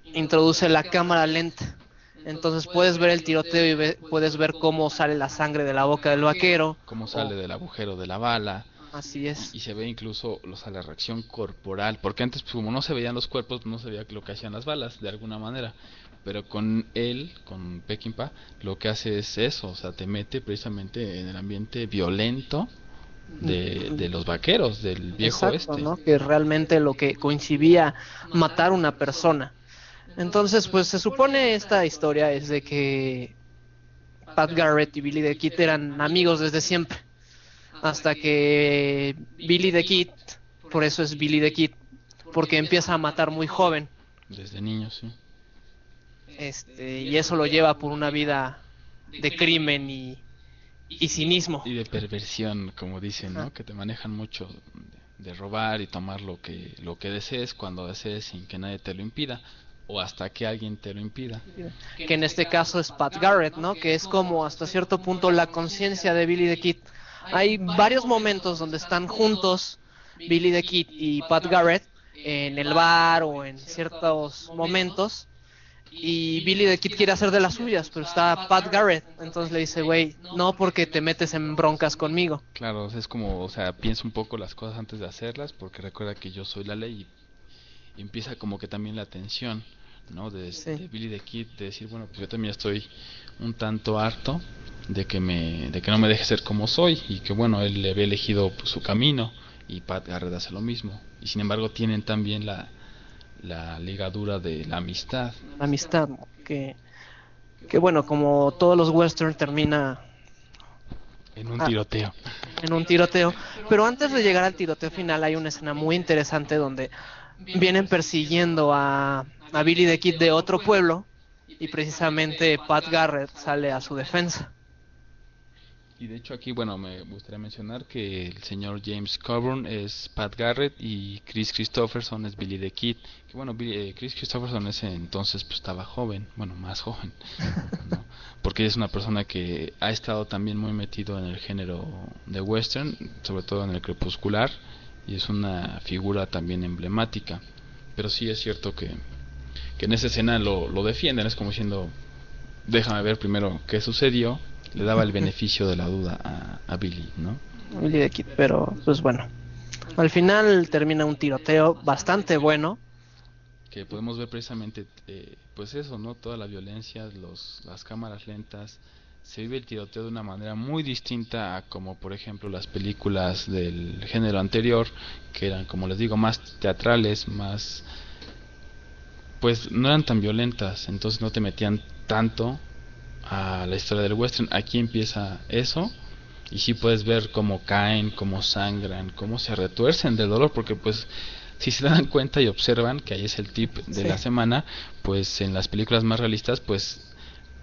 introduce la cámara lenta. Entonces puedes ver el tiroteo y ve- puedes ver cómo sale la sangre de la boca del vaquero. Cómo sale del agujero de la bala, Así es. y se ve incluso o sea, la reacción corporal, porque antes pues, como no se veían los cuerpos, no se veía lo que hacían las balas de alguna manera, pero con él, con Peckinpah, lo que hace es eso, o sea, te mete precisamente en el ambiente violento de, de los vaqueros, del viejo Exacto, este. ¿no? Que realmente lo que coincidía matar una persona. Entonces, pues se supone esta historia es de que Pat Garrett y Billy the Kid eran amigos desde siempre. Hasta que Billy the Kid, por eso es Billy the Kid, porque empieza a matar muy joven. Desde niños, sí. Este, y eso lo lleva por una vida de crimen y, y cinismo. Y de perversión, como dicen, ¿no? Que te manejan mucho de, de robar y tomar lo que, lo que desees cuando desees sin que nadie te lo impida, o hasta que alguien te lo impida. que en este caso es Pat Garrett, ¿no? Que es como hasta cierto punto la conciencia de Billy the Kid. Hay varios momentos donde están juntos Billy the Kid y Pat Garrett en el bar o en ciertos momentos y Billy the Kid quiere hacer de las suyas, pero está Pat Garrett, entonces le dice, güey, no porque te metes en broncas conmigo. Claro, es como, o sea, piensa un poco las cosas antes de hacerlas, porque recuerda que yo soy la ley y, empieza como que también la tensión, ¿no? De, Sí. de Billy the Kid, de decir, bueno, pues yo también estoy un tanto harto de que me, de que no me deje ser como soy y que bueno, él le había elegido pues, su camino y Pat Garrett hace lo mismo y sin embargo tienen también la, la ligadura de la amistad. La amistad, que, que bueno, como todos los western termina En un Ah. tiroteo. en un tiroteo. Pero antes de llegar al tiroteo final hay una escena muy interesante donde vienen persiguiendo a, a Billy the Kid de otro pueblo y precisamente Pat Garrett sale a su defensa. Y de hecho aquí, bueno, me gustaría mencionar que el señor James Coburn es Pat Garrett y Chris Christopherson es Billy the Kid. Que bueno, Billy- eh, Chris Christopherson ese entonces pues estaba joven, bueno, más joven, ¿no? porque es una persona que ha estado también muy metido en el género de western, sobre todo en el crepuscular, y es una figura también emblemática. Pero sí es cierto que, que en esa escena lo, lo defienden, es como diciendo, déjame ver primero qué sucedió, le daba el beneficio de la duda a, a Billy, ¿no? Billy the Kid, pero pues bueno. Al final termina un tiroteo bastante bueno. Que podemos ver precisamente, eh, pues eso, ¿no? Toda la violencia, los, las cámaras lentas, se vive el tiroteo de una manera muy distinta a como por ejemplo las películas del género anterior, que eran, como les digo, más teatrales, más... pues no eran tan violentas, entonces no te metían tanto a la historia del western. Aquí empieza eso y sí puedes ver cómo caen, cómo sangran, cómo se retuercen del dolor, porque pues si se dan cuenta y observan que ahí es el tip de Sí. la semana, pues en las películas más realistas pues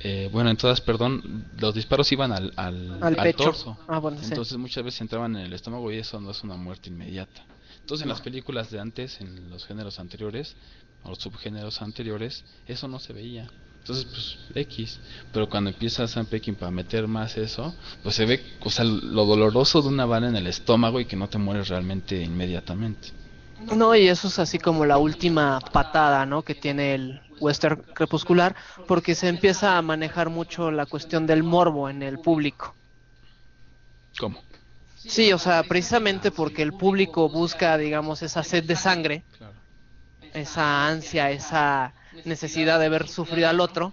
Eh, bueno, en todas, perdón, los disparos iban al, al, Al pecho. torso. Ah, bueno, sí. Entonces muchas veces entraban en el estómago y eso no es una muerte inmediata. Entonces en las películas de antes, en los géneros anteriores, o los subgéneros anteriores, eso no se veía. Entonces, pues, X. Pero cuando empieza Sam Peckinpah a meter más eso, pues se ve, o sea, lo doloroso de una bala en el estómago y que no te mueres realmente inmediatamente. No, y eso es así como la última patada, ¿no? Que tiene el western crepuscular, porque se empieza a manejar mucho la cuestión del morbo en el público. ¿Cómo? Sí, o sea, precisamente porque el público busca, digamos, esa sed de sangre, esa ansia, esa necesidad de ver sufrir al otro,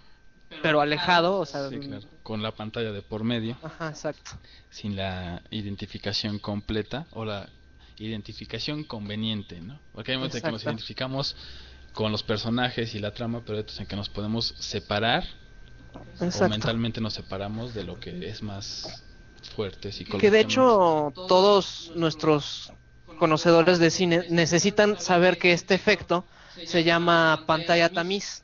pero alejado, o sea, Sí, claro. Con la pantalla de por medio. ajá, exacto. sin la identificación completa o la identificación conveniente, ¿no? Porque hay momentos en que nos identificamos con los personajes y la trama, pero en que nos podemos separar o mentalmente nos separamos de lo que es más fuerte Que de hecho todos nuestros conocedores de cine necesitan saber que este efecto se llama pantalla tamiz,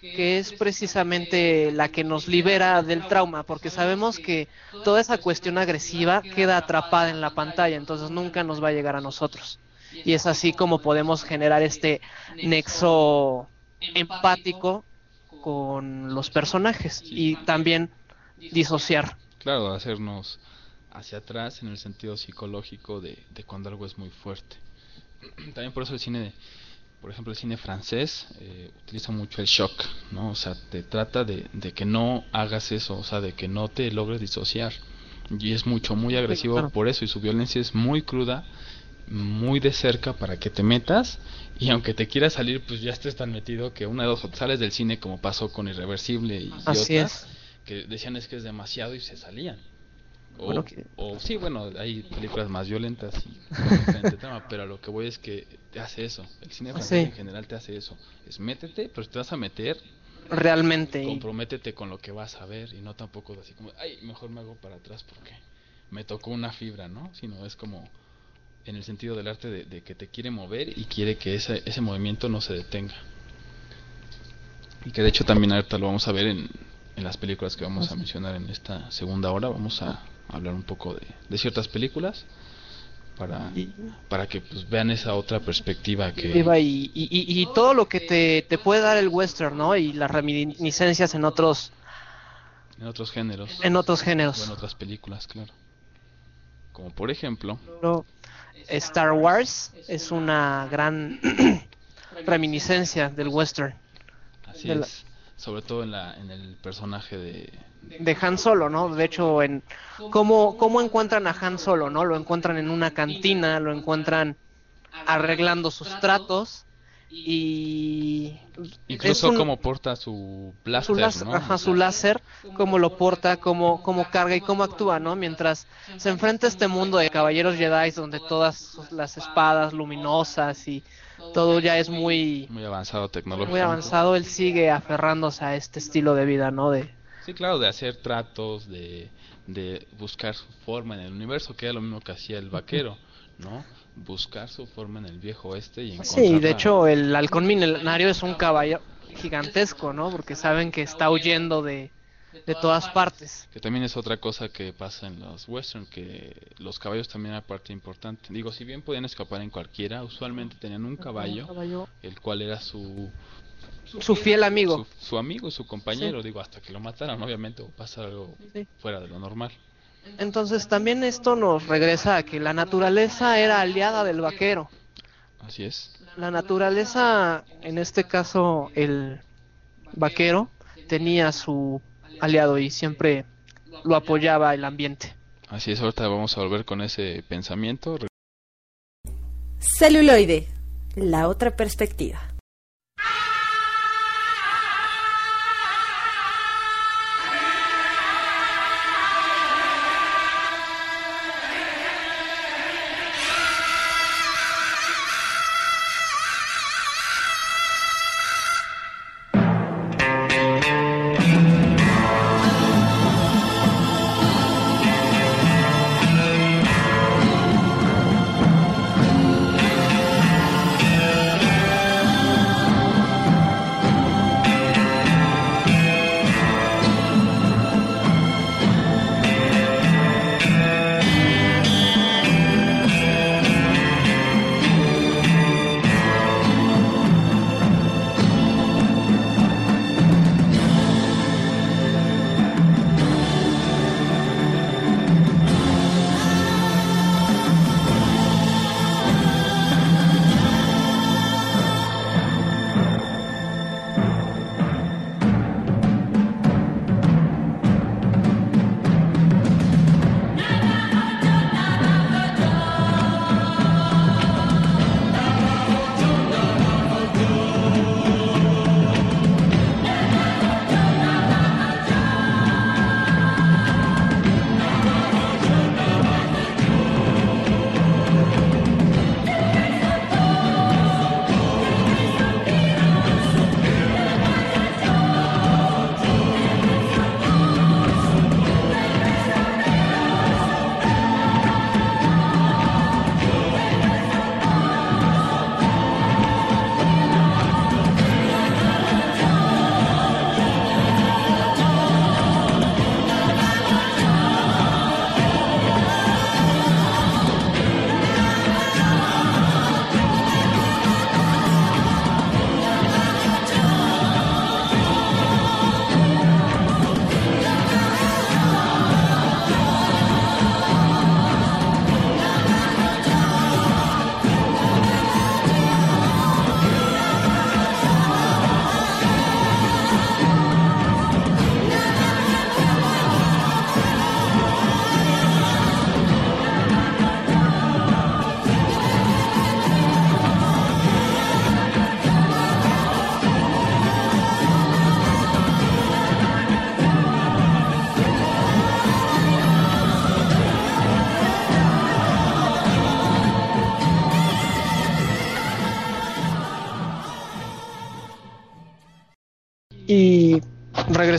que es precisamente la que nos libera del trauma, porque sabemos que toda esa cuestión agresiva queda atrapada en la pantalla, entonces nunca nos va a llegar a nosotros. Y es así como podemos generar este nexo empático con los personajes y también disociar. Claro, hacernos hacia atrás en el sentido psicológico de, de cuando algo es muy fuerte. También por eso el cine, por ejemplo, el cine francés eh, utiliza mucho el shock, ¿no? O sea, te trata de, de que no hagas eso, o sea, de que no te logres disociar. Y es mucho, muy agresivo claro. por eso, y su violencia es muy cruda, muy de cerca para que te metas, y aunque te quieras salir, pues ya estés tan metido que una de dos, sales del cine como pasó con Irreversible y, Así otras, es. que decían es que es demasiado y se salían. O, Bueno, que- o sí, bueno, hay películas más violentas y tema, pero a lo que voy es que te hace eso. El cine Sí. en general te hace eso. Es métete, pero si te vas a meter, Realmente. comprométete con lo que vas a ver y no tampoco así como, ay, mejor me hago para atrás porque me tocó una fibra, ¿no? Sino es como en el sentido del arte de, de que te quiere mover y quiere que ese, ese movimiento no se detenga. Y que de hecho también ahorita lo vamos a ver en, en las películas que vamos a mencionar en esta segunda hora. Vamos a hablar un poco de, de ciertas películas para, para que pues, vean esa otra perspectiva que... Y, y- y- y todo lo que te, te puede dar el western, ¿no? Y las reminiscencias en otros En otros géneros. en otros o en géneros. otras películas, claro. Como por ejemplo... Star Wars es una gran reminiscencia del western Así de la- es. Sobre todo en, la, en el personaje de... de Han Solo, ¿no? De hecho, en cómo cómo encuentran a Han Solo, ¿no? Lo encuentran en una cantina, lo encuentran arreglando sus tratos y Incluso es un- cómo porta su blaster, su láser, ¿no? ajá, su láser, cómo lo porta, cómo, cómo carga y cómo actúa, ¿no? Mientras se enfrenta a este mundo de caballeros Jedi donde todas las espadas luminosas y todo ya es muy, Muy avanzado tecnológicamente. muy avanzado, él sigue aferrándose a este estilo de vida, ¿no? De, Sí, claro, de hacer tratos, de, de buscar su forma en el universo, que era lo mismo que hacía el vaquero, ¿no? Buscar su forma en el viejo oeste y sí, de hecho el halcón milenario es un caballo gigantesco, ¿no? Porque saben que está huyendo de, de todas partes. Que también es otra cosa que pasa en los western, que los caballos también eran parte importante. Digo, si bien podían escapar en cualquiera, usualmente tenían un caballo, el cual era su, Su fiel amigo. su, su amigo, su compañero, digo, hasta que lo mataran, obviamente, o pasa algo Sí. fuera de lo normal. Entonces también esto nos regresa a que la naturaleza era aliada del vaquero. Así es. La naturaleza, en este caso el vaquero, tenía su aliado y siempre lo apoyaba el ambiente. Así es, ahorita vamos a volver con ese pensamiento. Celuloide, la otra perspectiva.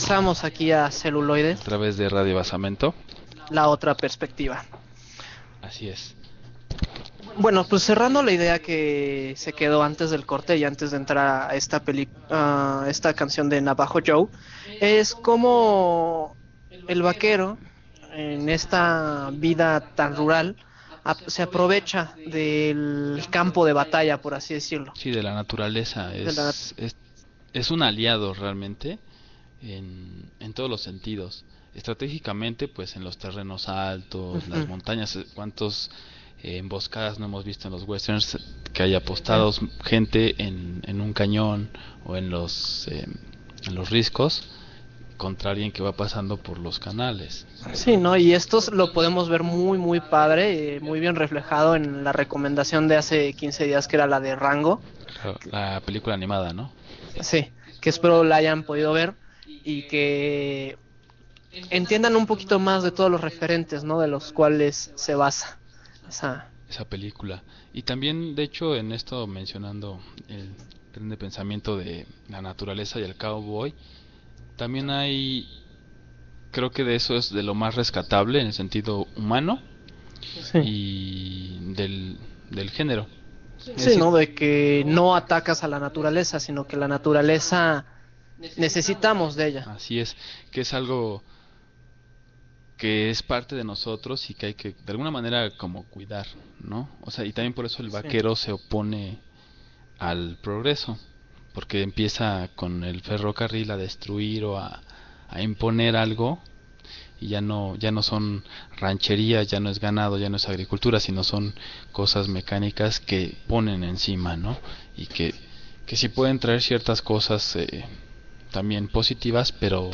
Regresamos aquí a celuloides, A través de Radio Basamento. la otra perspectiva. Así es. Bueno, pues cerrando la idea que se quedó antes del corte y antes de entrar a esta peli a esta canción de Navajo Joe, es como el vaquero en esta vida tan rural se aprovecha del campo de batalla, por así decirlo. Sí, de la naturaleza. Es, la- es, es un aliado realmente en, en todos los sentidos. Estratégicamente, pues en los terrenos altos, las montañas, eh, cuántos eh, emboscadas no hemos visto en los westerns que haya apostados gente en, en un cañón o en los, eh, en los riscos contra alguien que va pasando por los canales. Sí, ¿no? Y esto lo podemos ver muy, muy padre, eh, muy bien reflejado en la recomendación de hace 15 días que era la de Rango. La, la película animada, ¿no? Sí, que espero la hayan podido ver y que entiendan un poquito más de todos los referentes, ¿no? De los cuales se basa esa. esa película. Y también, de hecho, en esto mencionando el tren de pensamiento de la naturaleza y el cowboy, también hay, creo que de eso es de lo más rescatable en el sentido humano Sí, y del, del género. Sí, decir, ¿no? De que no atacas a la naturaleza, sino que la naturaleza necesitamos de ella. Así es, que es algo que es parte de nosotros y que hay que de alguna manera como cuidar, ¿no? O sea, y también por eso el Sí. vaquero se opone al progreso, porque empieza con el ferrocarril a destruir o a, a imponer algo y ya no ya no son rancherías, ya no es ganado, ya no es agricultura, sino son cosas mecánicas que ponen encima, ¿no? Y que que sí pueden traer ciertas cosas eh, también positivas, pero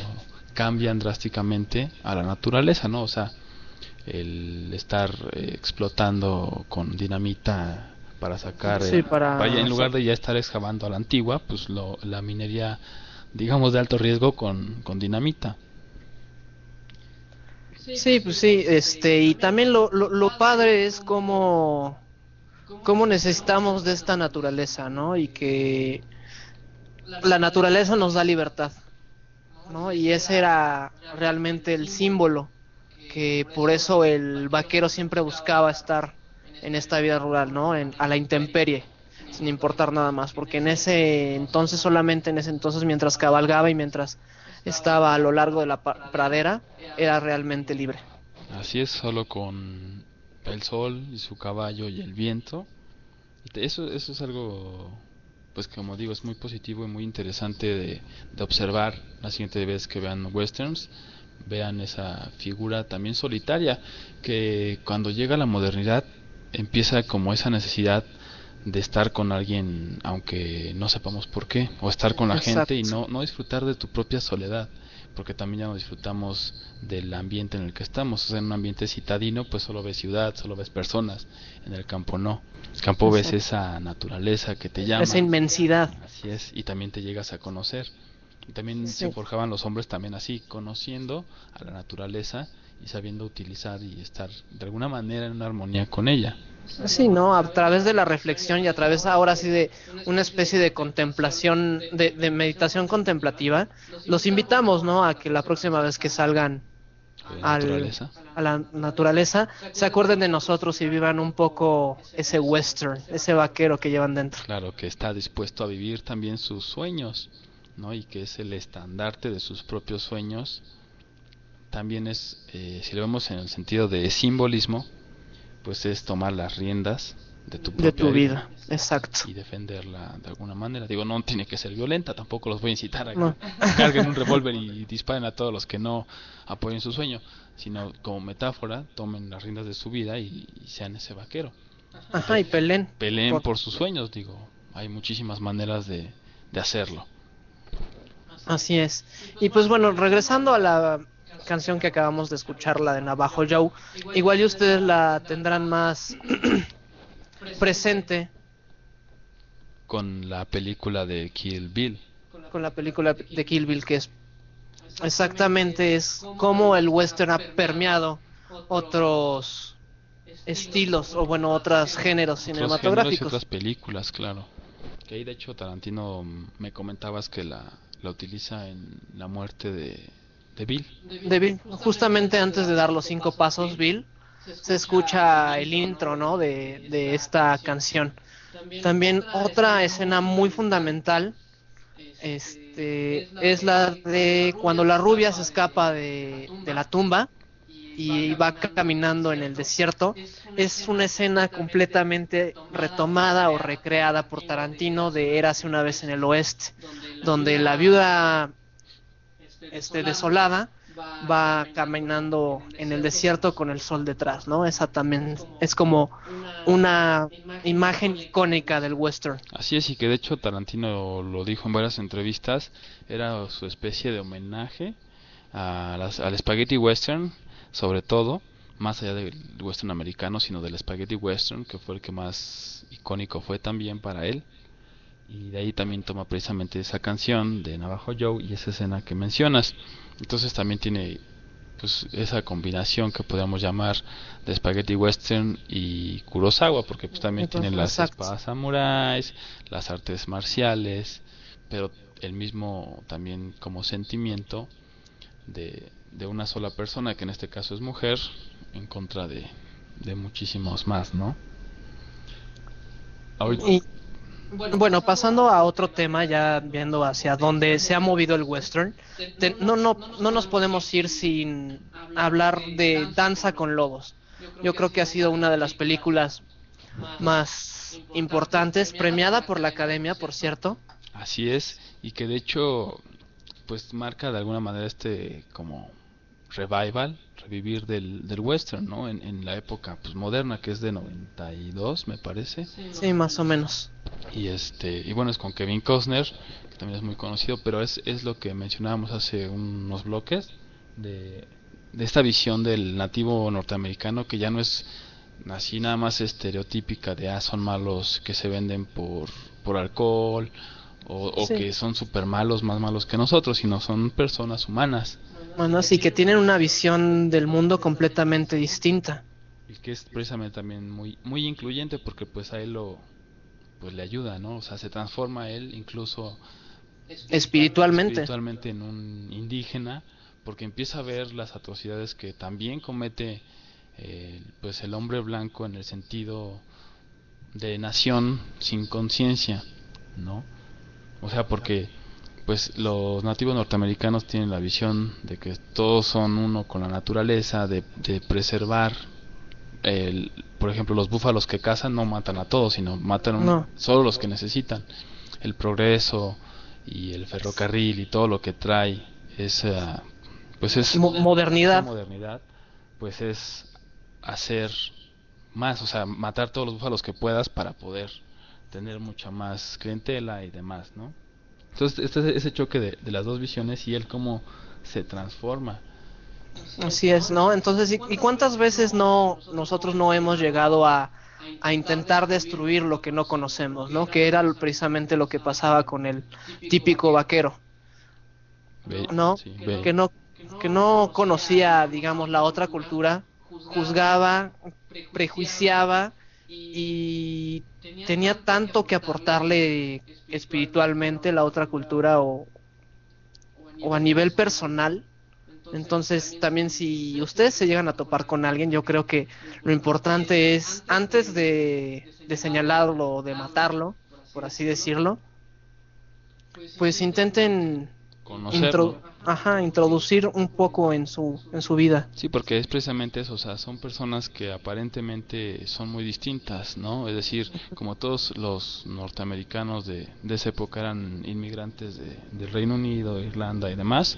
cambian drásticamente a la naturaleza, ¿no? O sea, el estar eh, explotando con dinamita para sacar, Sí, eh, para- vaya, en lugar de ya estar excavando a la antigua, pues lo, la minería, digamos, de alto riesgo con, con dinamita. Sí, pues sí, este, y también lo, lo, lo padre es como, cómo necesitamos de esta naturaleza, ¿no? Y que la naturaleza nos da libertad, ¿no? Y ese era realmente el símbolo, que por eso el vaquero siempre buscaba estar en esta vida rural, ¿no? En, a la intemperie, sin importar nada más, porque en ese entonces, solamente en ese entonces, mientras cabalgaba y mientras estaba a lo largo de la pradera, era realmente libre. Así es, solo con el sol y su caballo y el viento. Eso, eso es algo, pues como digo, es muy positivo y muy interesante de, de observar la siguiente vez que vean westerns. Vean esa figura también solitaria que cuando llega la modernidad empieza como esa necesidad de estar con alguien aunque no sepamos por qué o estar con la gente y no, no disfrutar de tu propia soledad porque también ya no disfrutamos del ambiente en el que estamos. O sea, en un ambiente citadino, pues solo ves ciudad, solo ves personas. En el campo no. En el campo ves esa naturaleza que te llama. Esa inmensidad. Así es, y también te llegas a conocer. Y también Sí. se forjaban los hombres también así, conociendo a la naturaleza y sabiendo utilizar y estar de alguna manera en una armonía con ella. Sí, ¿no? A través de la reflexión y a través ahora sí de una especie de contemplación, de, de meditación contemplativa, los invitamos, ¿no? A que la próxima vez que salgan al- naturaleza. a la naturaleza, se acuerden de nosotros y vivan un poco ese western, ese vaquero que llevan dentro. Claro, que está dispuesto a vivir también sus sueños, ¿no? Y que es el estandarte de sus propios sueños. También es, eh, si lo vemos en el sentido de simbolismo, pues es tomar las riendas de tu propia De tu vida, exacto. y defenderla de alguna manera. Digo, no tiene que ser violenta, tampoco los voy a incitar a que No. carguen un revólver y disparen a todos los que no apoyen su sueño, sino como metáfora, tomen las riendas de su vida y, y sean ese vaquero. Ajá, y peleen. Peleen Por- por sus sueños, digo, hay muchísimas maneras de, de hacerlo. Así es. Y pues bueno, regresando a la canción que acabamos de escuchar, la de Navajo Joe, igual y ustedes la tendrán más presente Con la película de Kill Bill. con la película de Kill Bill, que es exactamente es como el western ha permeado otros estilos o bueno, otros géneros géneros y cinematográficos. otras películas, claro. Que ahí de hecho Tarantino mm, me comentabas que la, la utiliza en la muerte de, de Bill. de Bill. Justamente antes de dar los cinco pasos, Bill, se escucha el intro, ¿no? De, de esta canción. También otra escena muy fundamental, este, es la de cuando la rubia se escapa de, de la tumba y va caminando en el desierto. Es una escena completamente retomada o recreada por Tarantino de Érase una vez en el oeste, donde la viuda este, desolada va caminando en el desierto con el sol detrás, ¿no? Esa también es como una imagen icónica del western. Así es, y que de hecho Tarantino lo dijo en varias entrevistas, era su especie de homenaje a las, al spaghetti western, sobre todo, más allá del western americano, sino del spaghetti western, que fue el que más icónico fue también para él. Y de ahí también toma precisamente esa canción de Navajo Joe y esa escena que mencionas. Entonces también tiene pues esa combinación que podríamos llamar de spaghetti western y Kurosawa, porque pues también tiene las Exacto. espadas samuráis, las artes marciales, pero el mismo también como sentimiento de, de una sola persona, que en este caso es mujer, en contra de, de muchísimos más, ¿no? Ahorita- Y bueno, pasando a otro tema, ya viendo hacia dónde se ha movido el western, te- no, no, no nos podemos ir sin hablar de Danza con Lobos. Yo creo que ha sido una de las películas más importantes, premiada por la Academia, por cierto. Así es, y que de hecho, pues marca de alguna manera este como revival, revivir del, del western, ¿no? En, en la época pues moderna, que es de 92, me parece. Sí, más o menos. Y este, y bueno, es con Kevin Costner, que también es muy conocido, pero es, es lo que mencionábamos hace unos bloques de, de esta visión del nativo norteamericano que ya no es así nada más estereotípica de ah, son malos que se venden por, por alcohol o, o Sí. que son super malos, más malos que nosotros, sino son personas humanas Bueno, así que tienen una visión del mundo completamente distinta. y que es precisamente también muy muy incluyente porque pues a él lo pues le ayuda, ¿no? O sea, se transforma él incluso Espiritualmente. espiritualmente en un indígena porque empieza a ver las atrocidades que también comete eh, pues el hombre blanco en el sentido de nación sin conciencia no o sea porque pues los nativos norteamericanos tienen la visión de que todos son uno con la naturaleza de, de preservar el, por ejemplo los búfalos que cazan no matan a todos sino matan No. solo los que necesitan el progreso y el ferrocarril y todo lo que trae esa pues es Mo- modernidad. esa modernidad pues es hacer más o sea matar todos los búfalos que puedas para poder tener mucha más clientela y demás no entonces este es ese choque de, de las dos visiones y él cómo se transforma Así es, ¿no? Entonces, ¿y, y cuántas veces no nosotros no hemos llegado a, a intentar destruir lo que no conocemos, ¿no? Que era precisamente lo que pasaba con el típico vaquero, ¿no? sí, Que no que no conocía, digamos, la otra cultura, juzgaba, prejuiciaba y tenía tanto que aportarle espiritualmente la otra cultura o, o a nivel personal. Entonces, también si ustedes se llegan a topar con alguien, yo creo que lo importante es, antes de, de señalarlo o de matarlo, por así decirlo, pues intenten conocerlo intro- ajá, introducir un poco en su, en su vida. Sí, porque es precisamente eso, o sea, son personas que aparentemente son muy distintas, ¿no? Es decir, como todos los norteamericanos de, de esa época eran inmigrantes de, del Reino Unido, Irlanda y demás,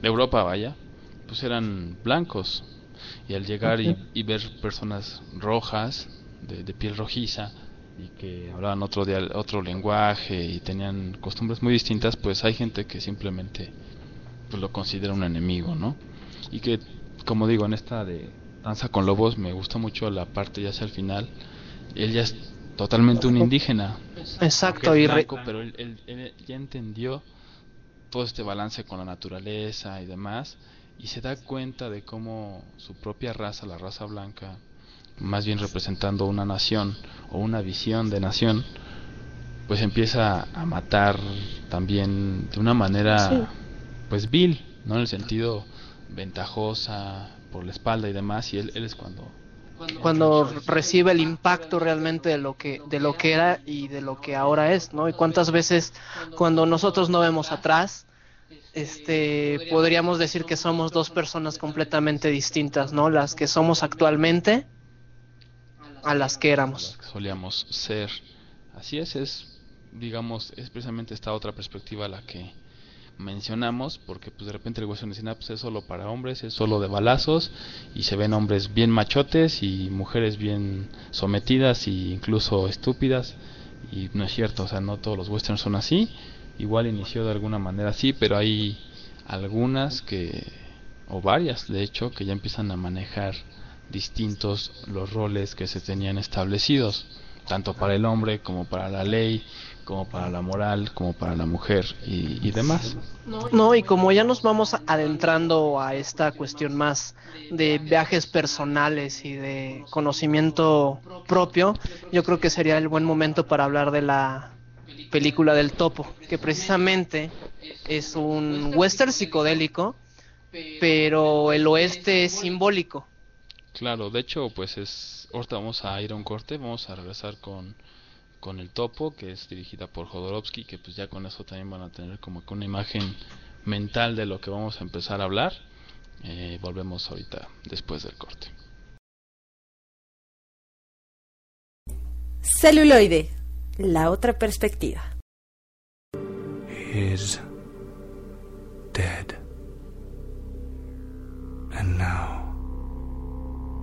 de Europa, vaya, pues eran blancos. Y al llegar y, y ver personas rojas, de, de piel rojiza, y que hablaban otro, otro lenguaje y tenían costumbres muy distintas, pues hay gente que simplemente pues lo considera un enemigo, ¿no? Y que, como digo, en esta de Danza con Lobos me gusta mucho la parte ya hacia el final. Él ya es totalmente un indígena. Exacto, y es blanco, pero él, él- él ya entendió todo este balance con la naturaleza y demás. Y se da cuenta de cómo su propia raza, la raza blanca, más bien representando una nación o una visión de nación, pues empieza a matar también de una manera Sí. Pues vil, ¿no? En el sentido ventajosa por la espalda y demás y él, él es cuando cuando recibe el impacto realmente de lo que de lo que era y de lo que ahora es, ¿no? Y cuántas veces cuando nosotros no vemos atrás, este podríamos decir que somos dos personas completamente distintas, ¿no? Las que somos actualmente a las que éramos. las que solíamos ser. Así es, es digamos, es precisamente esta otra perspectiva la que mencionamos, porque pues de repente el western dice, "Ah, pues es solo para hombres, es solo de balazos, y se ven hombres bien machotes y mujeres bien sometidas e incluso estúpidas, y no es cierto, o sea, no todos los westerns son así, igual inició de alguna manera así, pero hay algunas que, o varias de hecho, que ya empiezan a manejar distintos los roles que se tenían establecidos, tanto para el hombre como para la ley, como para la moral, como para la mujer y, y demás. No, y como ya nos vamos adentrando a esta cuestión más de viajes personales y de conocimiento propio, yo creo que sería el buen momento para hablar de la película del topo, que precisamente es un western psicodélico, pero el oeste es simbólico. Claro, de hecho, pues es. Ahorita vamos a ir a un corte, vamos a regresar con, con el topo, que es dirigida por Jodorowsky, que pues ya con eso también van a tener como que una imagen mental de lo que vamos a empezar a hablar. Eh, volvemos ahorita después del corte. Celuloide, la otra perspectiva. is dead. And now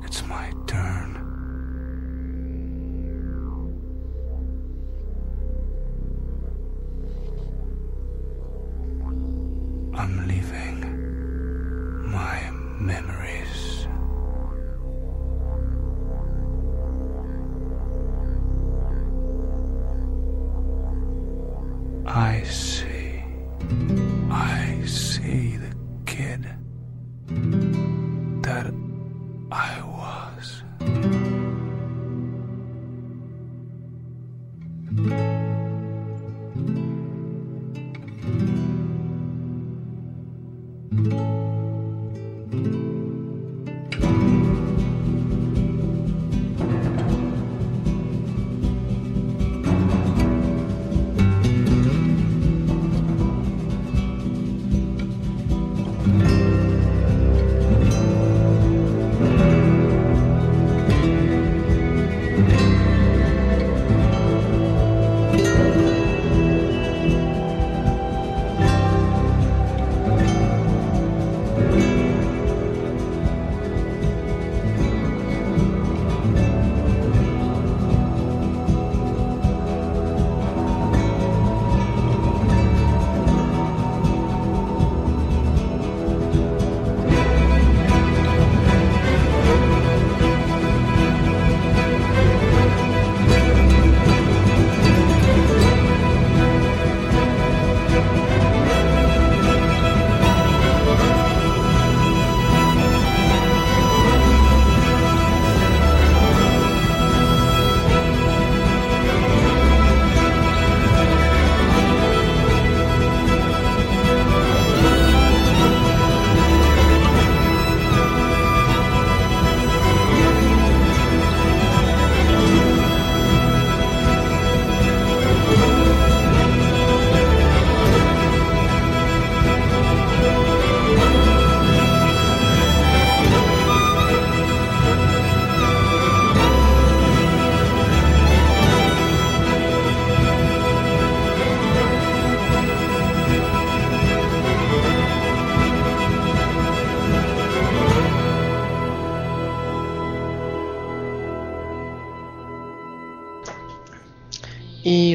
it's my I'm leaving my memories.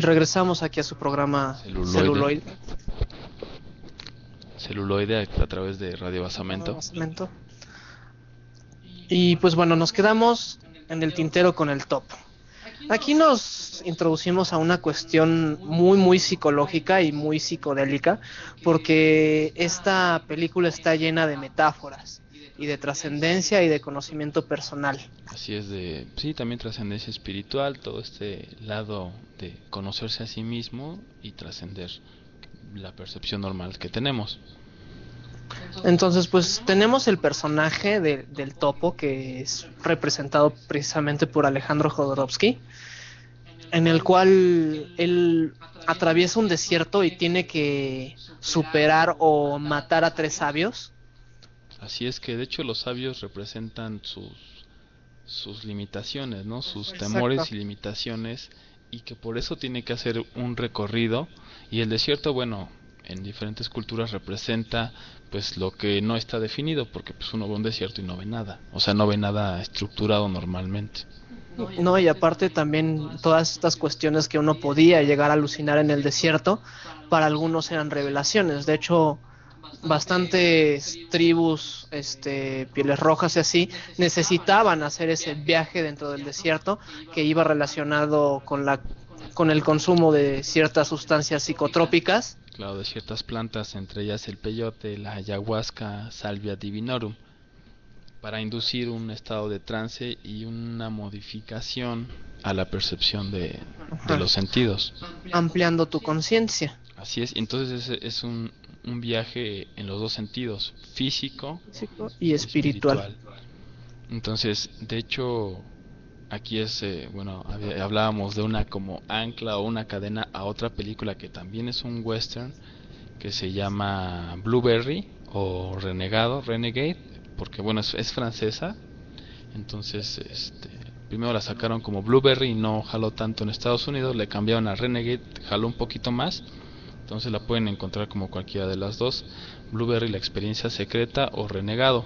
Regresamos aquí a su programa Celuloide. Celuloide. Celuloide a, a través de Radio Basamento. Basamento. Y pues bueno, nos quedamos en el tintero con el top. Aquí nos introducimos a una cuestión muy muy psicológica y muy psicodélica porque esta película está llena de metáforas y de trascendencia y de conocimiento personal. Así es de, sí, también trascendencia espiritual, todo este lado de conocerse a sí mismo y trascender, la percepción normal que tenemos. Entonces, pues tenemos el personaje de- del topo que es representado precisamente por Alejandro Jodorowsky, en el cual él atraviesa un desierto y tiene que superar o matar a tres sabios. Así es que de hecho los sabios representan sus sus limitaciones, ¿no? Sus Exacto. temores y limitaciones y que por eso tiene que hacer un recorrido y el desierto, bueno, en diferentes culturas representa pues lo que no está definido porque pues uno ve un desierto y no ve nada, o sea, no ve nada estructurado normalmente. No, y aparte también todas estas cuestiones que uno podía llegar a alucinar en el desierto, para algunos eran revelaciones. De hecho, bastantes tribus, este, pieles rojas y así, necesitaban hacer ese viaje dentro del desierto que iba relacionado con la con el consumo de ciertas sustancias psicotrópicas. Claro, de ciertas plantas, entre ellas el peyote, la ayahuasca, salvia divinorum, para inducir un estado de trance y una modificación a la percepción de, los sentidos. ampliando tu conciencia Así es, entonces es, es un, un viaje en los dos sentidos, físico físico y espiritual. Entonces, de hecho, aquí es, eh, bueno, hablábamos de una como ancla o una cadena a otra película que también es un western que se llama Blueberry o Renegado, Renegade, porque bueno, es, es francesa. Entonces, este, primero la sacaron como Blueberry y no jaló tanto en Estados Unidos, le cambiaron a Renegade, jaló un poquito más. Entonces la pueden encontrar como cualquiera de las dos. Blueberry, la experiencia secreta o Renegado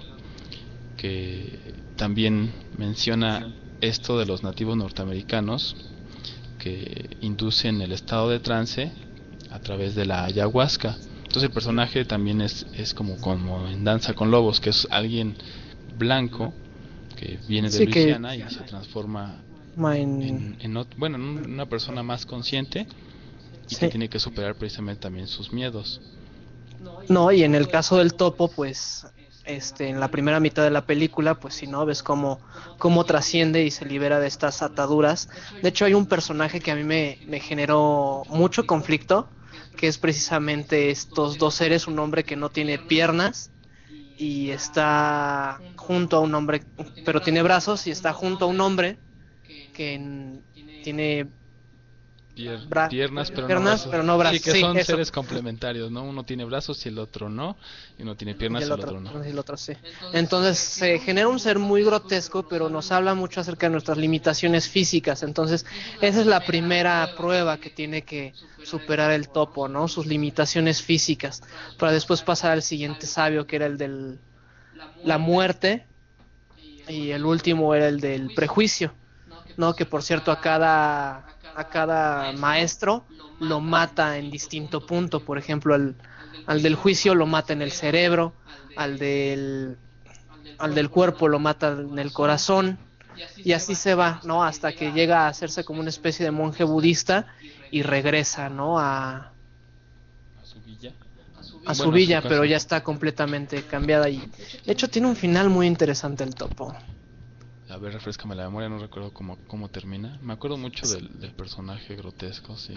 que también menciona esto de los nativos norteamericanos que inducen el estado de trance a través de la ayahuasca. Entonces el personaje también es, es como, como en Danza con Lobos, que es alguien blanco que viene de Sí, que- Luisiana y se transforma Ma, en- en, en ot- bueno, en un- una persona más consciente y Sí. que tiene que superar precisamente también sus miedos. No, y en el caso del topo, pues, este, en la primera mitad de la película, pues si no, ves cómo, cómo trasciende y se libera de estas ataduras. De hecho, hay un personaje que a mí me, me generó mucho conflicto, que es precisamente estos dos seres, un hombre que no tiene piernas y está junto a un hombre, pero tiene brazos y está junto a un hombre que en- tiene Pier- piernas, pero, piernas, no brazos. pero no brazos. Sí, que Sí, son eso. seres complementarios, ¿no? Uno tiene brazos y el otro no, y uno tiene piernas y y el otro, no. y el otro sí. Entonces se genera un ser muy grotesco, pero nos habla mucho acerca de nuestras limitaciones físicas. Entonces esa es la primera prueba que tiene que superar el topo, ¿no? Sus limitaciones físicas, para después pasar al siguiente sabio, que era el del la muerte, y el último era el del prejuicio, ¿no? Que por cierto a cada a cada maestro lo mata en distinto punto, por ejemplo al, al del juicio lo mata en el cerebro, al del al del cuerpo lo mata en el corazón y así se va, ¿no? Hasta que llega a hacerse como una especie de monje budista y regresa, ¿no? A, A su villa. a su Bueno, villa, casa. pero ya está completamente cambiada y de hecho tiene un final muy interesante el topo. A ver, refrescame la memoria, no recuerdo cómo, cómo termina. Me acuerdo mucho del, del personaje grotesco, sí,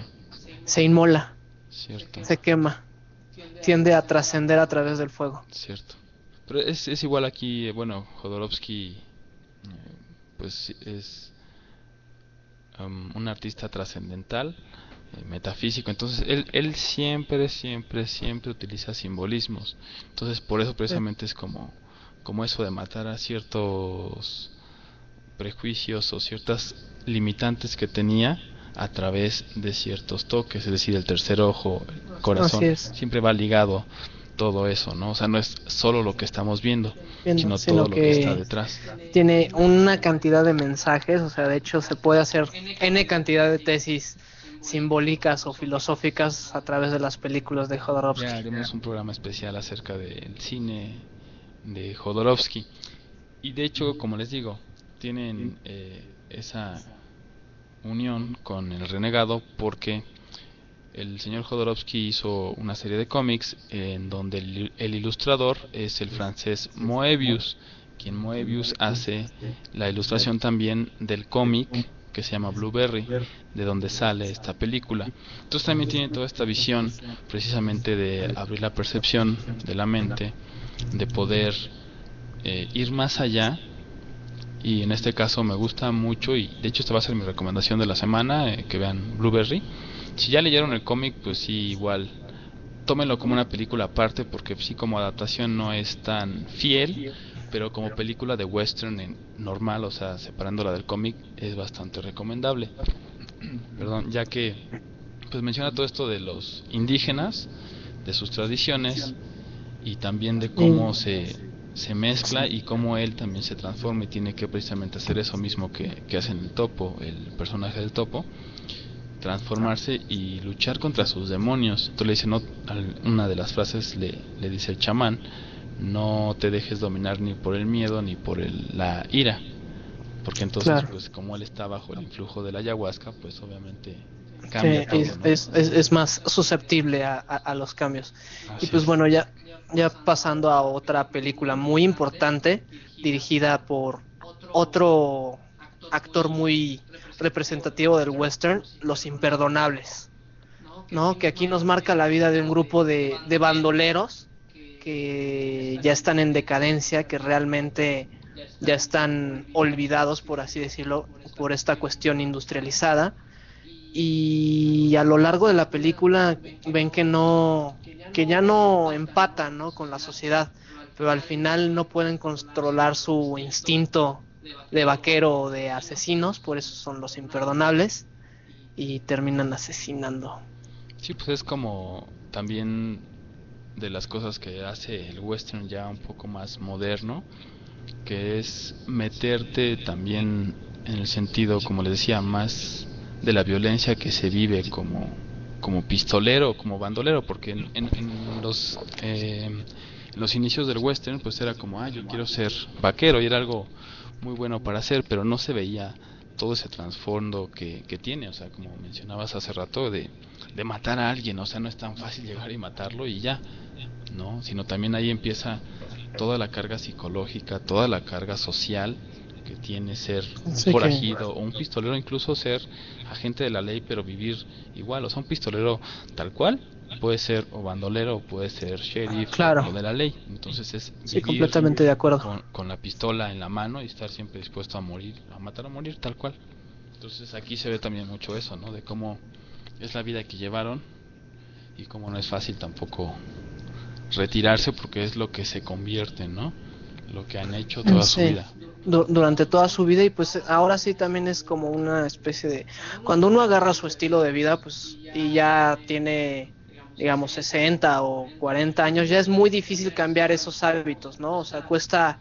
Se inmola, cierto, se quema, tiende a trascender a través del fuego. cierto. Pero es, es igual aquí, eh, bueno, Jodorowsky, eh, pues es um, un artista trascendental, eh, metafísico, entonces él, él siempre, siempre, siempre utiliza simbolismos. Entonces por eso precisamente es como, como eso de matar a ciertos prejuicios o ciertas limitantes que tenía a través de ciertos toques, es decir, el tercer ojo, el corazón, siempre va ligado todo eso, ¿no? O sea, no es solo lo que estamos viendo, Viendo, sino sino todo lo que- está detrás. Tiene una cantidad de mensajes, o sea, de hecho se puede hacer n cantidad de tesis simbólicas o filosóficas a través de las películas de Jodorowsky. Ya haremos un programa especial acerca del cine de Jodorowsky. Y de hecho, como les digo, tienen eh, esa unión con el renegado porque el señor Jodorowsky hizo una serie de cómics en donde el, el ilustrador es el francés Moebius, quien Moebius hace la ilustración también del cómic que se llama Blueberry, de donde sale esta película. Entonces también tiene toda esta visión precisamente de abrir la percepción de la mente, de poder eh, ir más allá y en este caso me gusta mucho y de hecho esta va a ser mi recomendación de la semana, eh, que vean Blueberry. Si ya leyeron el cómic, pues sí, igual tómenlo como una película aparte porque sí como adaptación no es tan fiel, pero como película de western en normal, o sea, separándola del cómic, es bastante recomendable. Perdón, ya que pues menciona todo esto de los indígenas, de sus tradiciones y también de cómo se, se mezcla y cómo él también se transforma y tiene que precisamente hacer eso mismo que, que hace en el topo, el personaje del topo, transformarse y luchar contra sus demonios. Entonces le dice, no, una de las frases le, le dice el chamán, no te dejes dominar ni por el miedo ni por el- la ira. Porque entonces, Claro. pues como él está bajo el influjo de la ayahuasca, pues obviamente Sí, cambia todo, es, ¿no? es, es- es más susceptible a, a- a los cambios. Así Y pues es. bueno, ya, ya pasando a otra película muy importante, dirigida por otro actor muy representativo del western, Los Imperdonables, ¿no? Que aquí nos marca la vida de un grupo de, de bandoleros que ya están en decadencia, que realmente ya están olvidados, por así decirlo, por esta cuestión industrializada y a lo largo de la película ven que no que ya no empatan ¿no? con la sociedad pero al final no pueden controlar su instinto de vaquero o de asesinos por eso son los imperdonables y terminan asesinando Sí, pues es como también de las cosas que hace el western ya un poco más moderno, que es meterte también en el sentido, como les decía, más de la violencia que se vive como, como pistolero, como bandolero, porque en, en- en los, eh, en los inicios del western pues era como, ah, yo quiero ser vaquero y era algo muy bueno para hacer, pero no se veía todo ese trasfondo que, que tiene, o sea, como mencionabas hace rato, de, de matar a alguien, o sea, no es tan fácil llegar y matarlo y ya, ¿no? Sino también ahí empieza toda la carga psicológica, toda la carga social que tiene ser un Sí, que- forajido o un pistolero, incluso ser agente de la ley, pero vivir igual, o sea, un pistolero tal cual puede ser o bandolero o puede ser sheriff Claro. o de la ley, entonces es sí vivir completamente de acuerdo con, con la pistola en la mano y estar siempre dispuesto a morir, a matar o morir, tal cual. Entonces aquí se ve también mucho eso, ¿no? De cómo es la vida que llevaron y cómo no es fácil tampoco retirarse porque es lo que se convierte, ¿no? Lo que han hecho toda su Sí. vida. Du- durante toda su vida y pues ahora sí también es como una especie de cuando uno agarra su estilo de vida pues y ya tiene digamos 60 o 40 años ya es muy difícil cambiar esos hábitos no o sea cuesta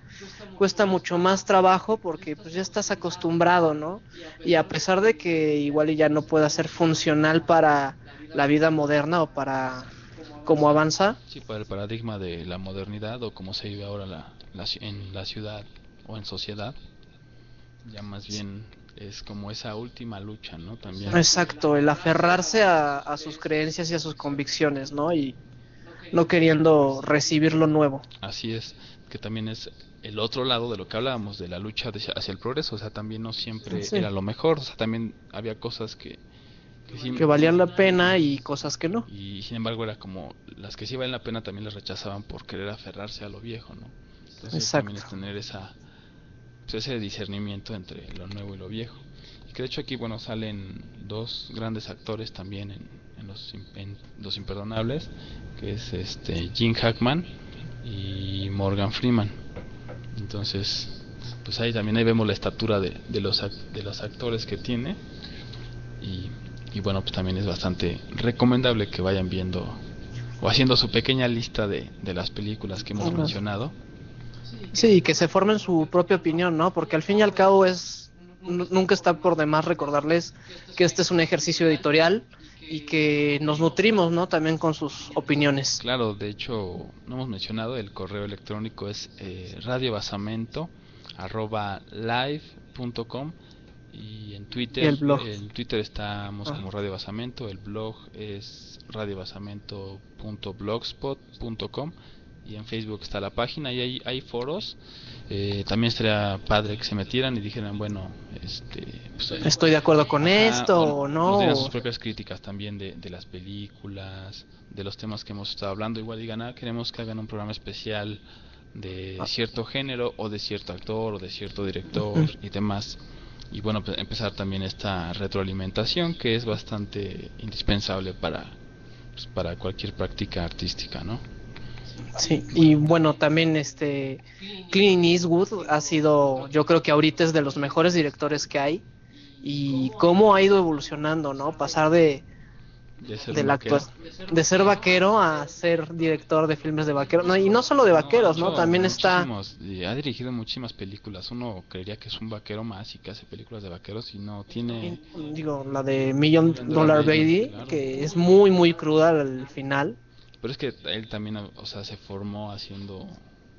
cuesta mucho más trabajo porque pues ya estás acostumbrado no y a pesar de que igual ya no pueda ser funcional para la vida moderna o para cómo avanza. Sí, para el paradigma de la modernidad o cómo se vive ahora la, la en la ciudad o en sociedad, ya más bien es como esa última lucha, ¿no? También. Exacto, el aferrarse a, a sus creencias y a sus convicciones, ¿no? Y no queriendo recibir lo nuevo. Así es, que también es el otro lado de lo que hablábamos, de la lucha de- hacia el progreso, o sea, también no siempre Sí. era lo mejor, o sea, también había cosas que, que sí- Que valían la pena y cosas que no. y sin embargo era como las que sí valen la pena también las rechazaban por querer aferrarse a lo viejo, ¿no? Entonces Exacto. también es tener esa pues, ese discernimiento entre lo nuevo y lo viejo. Y que de hecho aquí bueno salen dos grandes actores también en, en los en Los imperdonables, que es este Gene Hackman y Morgan Freeman. Entonces, pues ahí también ahí vemos la estatura de, de los de los actores que tiene y, y bueno pues también es bastante recomendable que vayan viendo o haciendo su pequeña lista de, de las películas que hemos mencionado Sí, que se formen su propia opinión, ¿no? Porque al fin y al cabo es nu- nunca está por demás recordarles que este es un ejercicio editorial y que nos nutrimos, ¿no? También con sus opiniones. claro de hecho no hemos mencionado el correo electrónico es eh, radiobasamento arroba live.com y en Twitter Y el blog. en Twitter estamos Ah. como Radio Basamento el blog es radiobasamento.blogspot.com y en Facebook está la página y hay, hay foros. Eh, también estaría padre que se metieran y dijeran, bueno, este, pues, eh, Estoy de acuerdo con ajá, esto o nos no. dieran sus propias críticas también de, de las películas, de los temas que hemos estado hablando. Igual digan, ah, queremos que hagan un programa especial de Ah. cierto género o de cierto actor o de cierto director y demás. Y bueno, pues, empezar también esta retroalimentación que es bastante indispensable para, pues, para cualquier práctica artística, ¿no? Sí, y bueno, también este Clint Eastwood ha sido, yo creo que ahorita es de los mejores directores que hay y cómo ha ido evolucionando, ¿no? Pasar de, De ser de la de ser vaquero a ser director de filmes de vaqueros, no, y no solo de vaqueros, ¿no? hecho También está y ha dirigido muchísimas películas. Uno creería que es un vaquero más y que hace películas de vaqueros y no tiene. digo, la de Million Million Dollar Dollar Baby, Baby, claro. que es muy muy cruda al final. Pero es que él también, o sea, se formó haciendo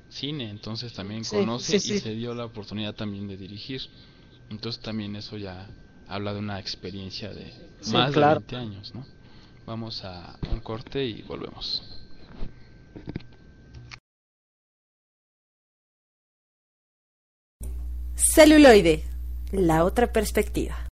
cine, entonces también Sí, conoce sí, y se dio la oportunidad también de dirigir. Entonces también eso ya habla de una experiencia de Sí, más claro. de 20 años, ¿no? Vamos a un corte y volvemos. Celuloide, la otra perspectiva.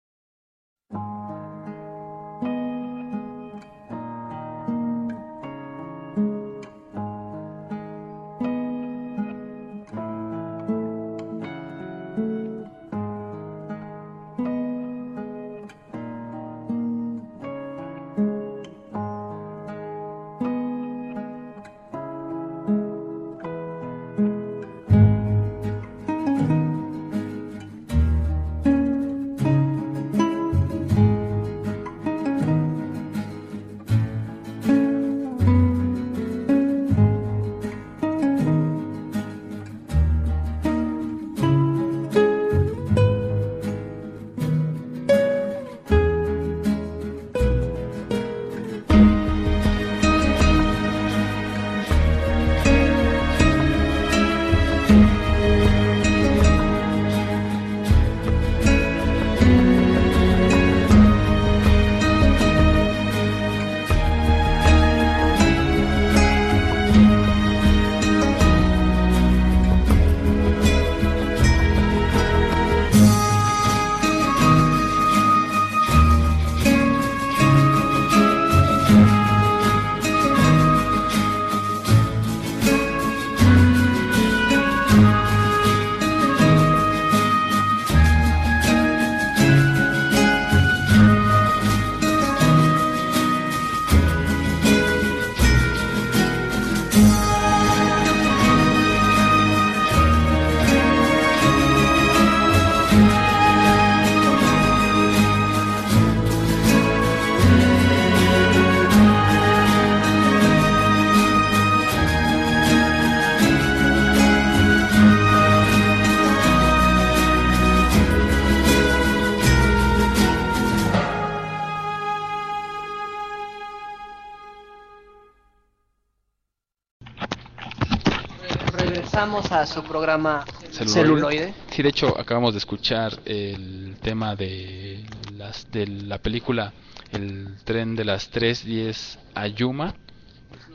A su programa Celuloide. Celuloide. Sí, de hecho acabamos de escuchar el tema de las de la película El tren de las 3.10 a Yuma.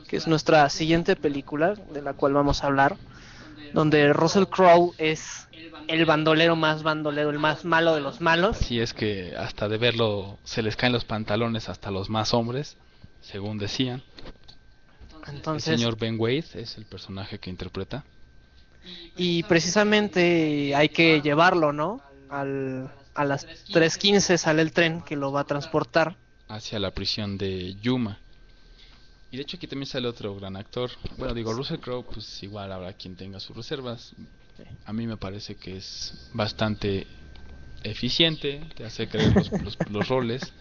que es nuestra siguiente película de la cual vamos a hablar, donde Russell Crowe es el bandolero más bandolero, el más malo de los malos. Así es que hasta de verlo se les caen los pantalones hasta los más hombres, según decían. Entonces, el señor Ben Wade es el personaje que interpreta. Y precisamente hay que llevarlo, ¿no? Al, a las 3.15 sale el tren que lo va a transportar. hacia la prisión de Yuma. Y de hecho aquí también sale otro gran actor. Bueno, digo, Russell Crowe, pues igual habrá quien tenga sus reservas. A mí me parece que es bastante eficiente, te hace creer los, los- los roles.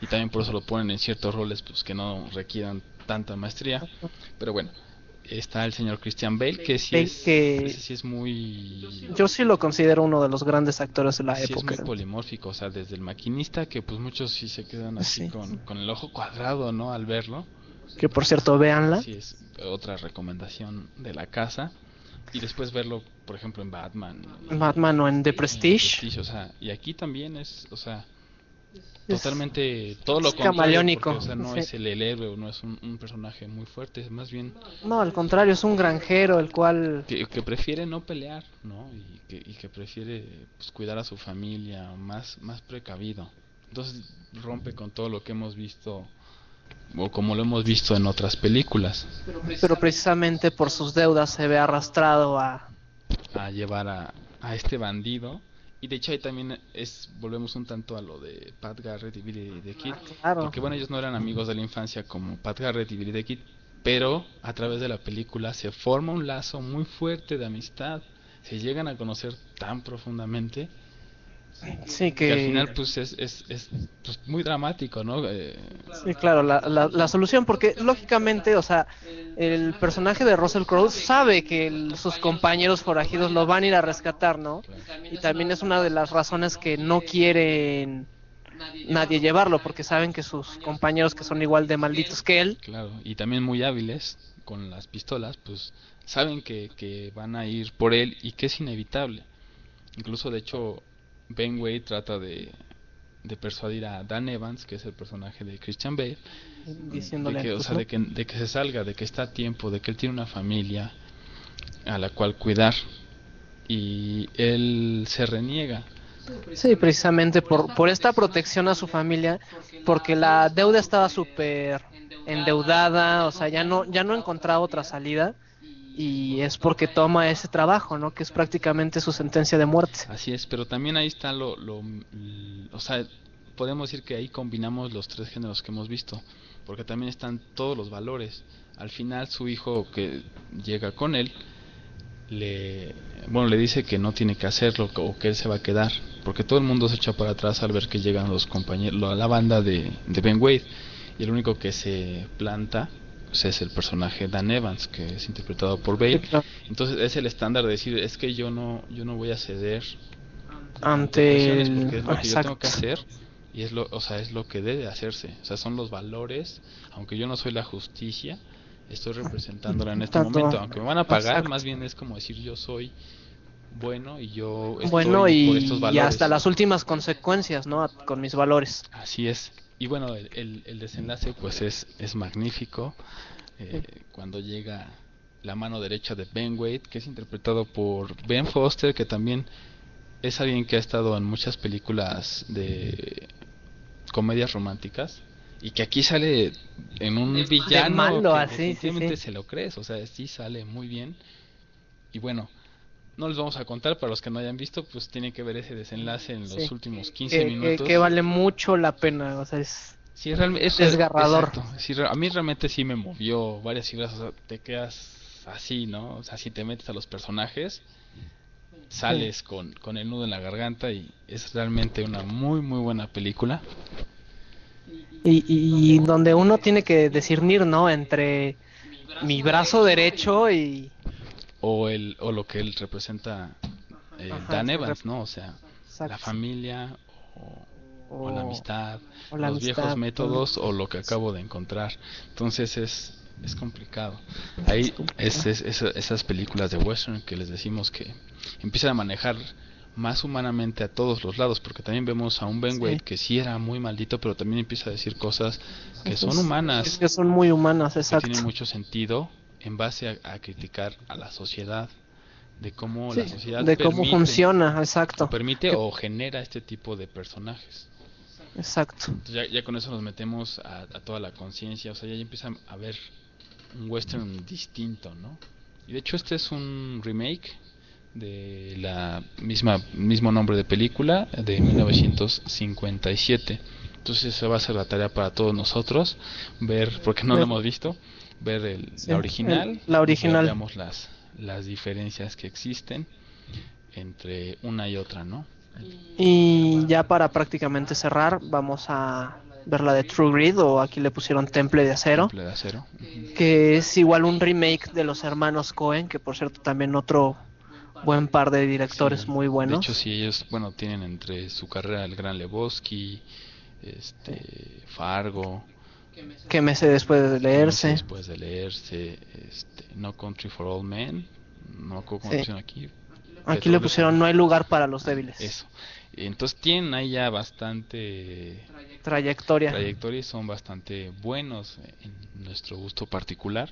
Y también por eso lo ponen en ciertos roles pues que no requieran tanta maestría. Pero bueno, está el señor Christian Bale, que sí Bale es, que- sí es muy... Yo sí lo considero uno de los grandes actores de la Sí, es época. muy polimórfico, o sea, desde el maquinista, que pues muchos sí se quedan así Sí. con, con el ojo cuadrado, ¿no? Al verlo. Que por cierto, véanla. Sí, es otra recomendación de la casa. Y después verlo, por ejemplo, en Batman. Batman o en The en Prestige. Prestige, o sea, y aquí también es, o sea, totalmente todo lo es contrario, camaleónico, porque, o sea, no sí. es el, el héroe o no es un, un personaje muy fuerte, es más bien No, al contrario, es un granjero el cual... que, que prefiere no pelear, ¿no? Y que, y que prefiere pues, cuidar a su familia, más, más precavido. Entonces rompe con todo lo que hemos visto, o como lo hemos visto en otras películas, Pero precisamente por sus deudas se ve arrastrado a... a llevar a, a este bandido. Y de hecho ahí también es, volvemos un tanto a lo de Pat Garrett y Billy the Kid. Claro. Porque bueno, ellos no eran amigos de la infancia como Pat Garrett y Billy the Kid, pero a través de la película se forma un lazo muy fuerte de amistad. Se llegan a conocer tan profundamente Sí, que al final pues es, es, es pues, muy dramático, ¿no? Eh, Sí, claro, la, la, la solución, porque lógicamente, o sea, el personaje de Russell Crowe sabe que el- sus compañeros forajidos lo van a ir a rescatar, ¿no? Y también es una de las razones que no quieren nadie llevarlo, porque saben que sus compañeros que son igual de malditos que él, claro, y también muy hábiles con las pistolas, pues saben que, que van a ir por él y que es inevitable. Incluso de hecho Ben Wade trata de, de persuadir a Dan Evans, que es el personaje de Christian Bale, diciéndole... de que, o sea, de que, de que se salga, de que está a tiempo, de que él tiene una familia a la cual cuidar y él se reniega. Sí, precisamente por, por esta protección a su familia, porque la deuda estaba súper endeudada, o sea, ya no, ya no encontraba otra salida y es porque toma ese trabajo, ¿no? Que es prácticamente su sentencia de muerte. Así es, pero también ahí está lo, lo, o sea, podemos decir que ahí combinamos los tres géneros que hemos visto, porque también están todos los valores. Al final su hijo que llega con él le bueno le dice que no tiene que hacerlo o que él se va a quedar porque todo el mundo se echa para atrás al ver que llegan los compañeros la banda de, de Ben Wade y el único que se planta pues, es el personaje Dan Evans que es interpretado por Bale. Entonces es el estándar de decir es que yo no yo no voy a ceder Ante el... porque es lo que yo tengo que hacer y es lo o sea es lo que debe hacerse. O sea son los valores. Aunque yo no soy la justicia estoy representándola en este Tanto- momento. Aunque me van a pagar exacto. más bien es como decir yo soy bueno y yo estoy Bueno, por y, estos y valores. hasta las últimas consecuencias, ¿no? Con mis valores. así es y bueno el, el, el desenlace pues es es magnífico eh, cuando llega la mano derecha de Ben Wade que es interpretado por Ben Foster que también es alguien que ha estado en muchas películas de comedias románticas y que aquí sale en un villano malo, que así, sí, se lo crees, o sea, sí sale muy bien. Y bueno, no les vamos a contar para los que no hayan visto, pues tienen que ver ese desenlace en los Sí. últimos 15 Que, que, minutos. que vale mucho la pena, o sea, es... Sí, realmente es Desgarrador. Sí, a mí realmente sí me movió varias fibras, o sea, te quedas así, ¿no? O sea, si te metes a los personajes, sales con, con el nudo en la garganta y es realmente una muy, muy buena película. Y, y donde uno tiene que discernir, ¿no? Entre mi brazo derecho y... O, el, o lo que él representa eh, Ajá, Dan Evans, ¿no? O sea, la familia o, o la amistad, o la los amistad, viejos métodos o lo que acabo de encontrar. Entonces es, es complicado. Ahí es, es- es- esas películas de western que les decimos que empiezan a manejar más humanamente a todos los lados, porque también vemos a un Ben Sí. Wade que sí era muy maldito, pero también empieza a decir cosas que son humanas, que son muy humanas, que exacto. tienen mucho sentido en base a, a criticar a la sociedad, de cómo la sociedad de cómo permite- funciona, exacto. o permite Que- o genera este tipo de personajes. Exacto. Entonces ya, ya con eso nos metemos a, a toda la conciencia, o sea, ya empieza a ver un western distinto, ¿no? Y de hecho este es un remake de la misma mismo nombre de película de 1957. Entonces esa va a ser la tarea para todos nosotros ver, porque no lo hemos visto, ver el, Sí, la original, el- la original. veamos las las diferencias que existen entre una y otra, ¿no? Y ya para prácticamente cerrar, vamos a ver la de True Grid o aquí le pusieron Temple de Acero, Temple de acero. Que es igual un remake de los hermanos Cohen, que por cierto también otro buen par de directores Sí, muy buenos. De hecho, sí, ellos, bueno, tienen entre su carrera el Gran Lebowski, este, Fargo, que me sé después de leerse. después de leerse, este, No Country for All Men, no Sí. aquí. Aquí le pusieron No hay lugar para los débiles. Eso. Entonces tienen ahí ya bastante Trayectoria. trayectoria y son bastante buenos en nuestro gusto particular.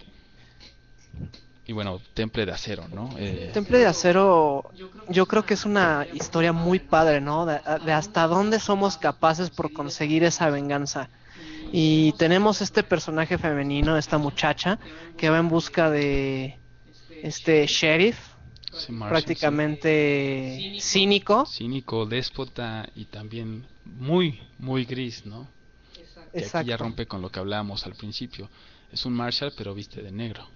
Y bueno, Temple de Acero, ¿no? Eh, Temple de Acero, yo creo que es una historia muy padre, ¿no? De, de hasta dónde somos capaces por conseguir esa venganza. Y tenemos este personaje femenino, esta muchacha, que va en busca de este sheriff, sí, prácticamente cínico. sí. Cínico, déspota y también muy, muy gris, ¿no? Que aquí ya Exacto. rompe con lo que hablábamos al principio. Es un Marshall, pero viste de negro.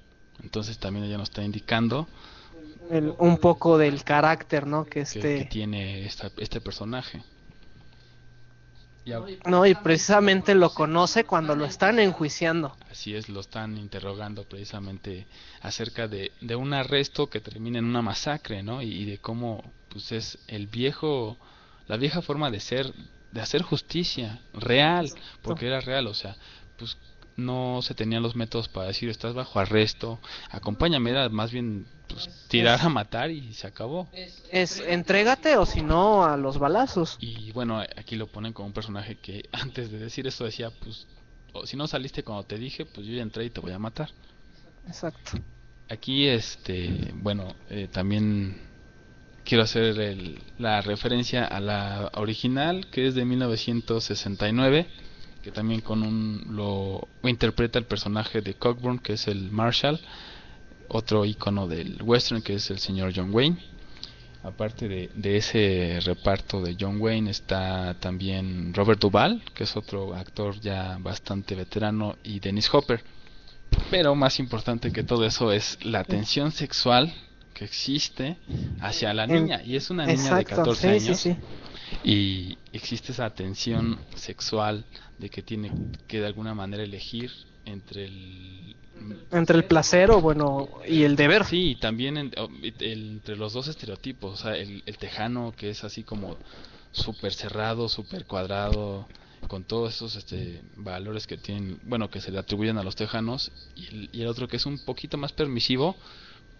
Entonces también ella nos está indicando El- un poco del carácter, ¿no? Que que, este... que tiene esta- este personaje. No, y precisamente lo conoce cuando lo están enjuiciando. Así es, lo están interrogando precisamente acerca de, de un arresto que termina en una masacre, ¿no? Y, y de cómo, pues es el viejo, la vieja forma de ser, de hacer justicia real, porque era real, o sea, pues no se tenían los métodos para decir estás bajo arresto, acompáñame, era más bien pues, tirar a matar y se acabó. Es entrégate o si no a los balazos. Y bueno, aquí lo ponen como un personaje que antes de decir esto decía, pues, o si no saliste cuando te dije, pues yo ya entré y te voy a matar. Exacto. Aquí, este, bueno, eh, también quiero hacer el- la referencia a la original, que es de 1969, que también con un lo interpreta el personaje de Cockburn, que es el Marshall, otro icono del western, que es el señor John Wayne. Aparte de, de ese reparto de John Wayne está también Robert Duvall, que es otro actor ya bastante veterano, y Dennis Hopper. Pero más importante que todo eso es la tensión sexual que existe hacia la niña. Y es una niña de Exacto, 14 sí, años. sí, sí. Y existe esa tensión sexual de que tiene que de alguna manera elegir entre el... Entre el placer o bueno y el deber. Sí, y también en- el- entre los dos estereotipos, o sea, el, el tejano que es así como súper cerrado, súper cuadrado, con todos esos este, valores que tienen, bueno, que se le atribuyen a los tejanos, y el, y el otro que es un poquito más permisivo,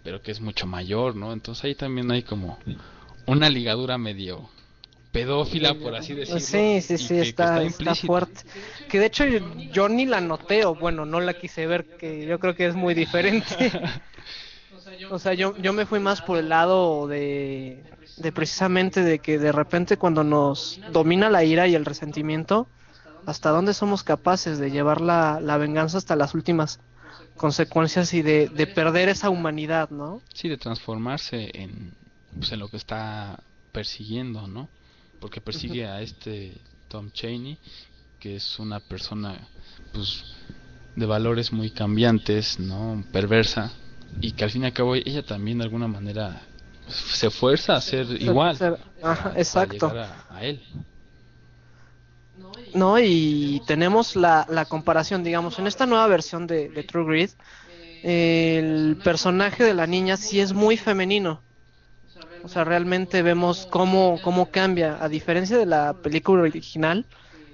pero que es mucho mayor, ¿no? Entonces ahí también hay como una ligadura medio pedófila, por así decirlo. Sí, sí, sí, que- que está, está implícita. fuerte. Que de hecho yo, yo ni la noté, o bueno, no la quise ver, que yo creo que es muy diferente. O sea, yo, yo me fui más por el lado de, de precisamente de que de repente cuando nos domina la ira y el resentimiento, hasta dónde somos capaces de llevar la, la venganza hasta las últimas consecuencias y de, de perder esa humanidad, ¿no? Sí, de transformarse en, pues, en lo que está persiguiendo, ¿no? Porque persigue a este Tom Cheney, que es una persona, pues, de valores muy cambiantes, ¿no? Perversa, y que al fin y al cabo ella también de alguna manera pues, se fuerza a ser igual. Ser- ajá, para exacto. a, a él. ¿no? Y tenemos la, la comparación, digamos, en esta nueva versión de, de True Grit, el personaje de la niña sí es muy femenino. O sea, realmente vemos cómo, cómo cambia, a diferencia de la película original,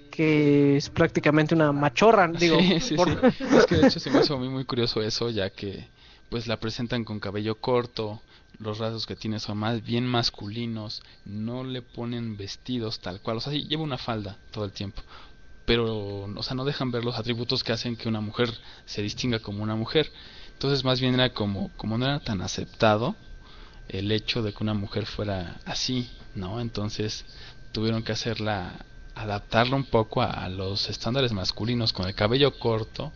que es prácticamente una machorra, digo. sí, sí, por- sí. Es que de hecho se me hizo a mí muy curioso eso, ya que pues la presentan con cabello corto, los rasgos que tiene son más bien masculinos, no le ponen vestidos tal cual, o sea, sí, lleva una falda todo el tiempo, pero o sea, no dejan ver los atributos que hacen que una mujer se distinga como una mujer. Entonces, más bien era como como no era tan aceptado el hecho de que una mujer fuera así, ¿no? Entonces, tuvieron que hacerla adaptarla un poco a, a los estándares masculinos con el cabello corto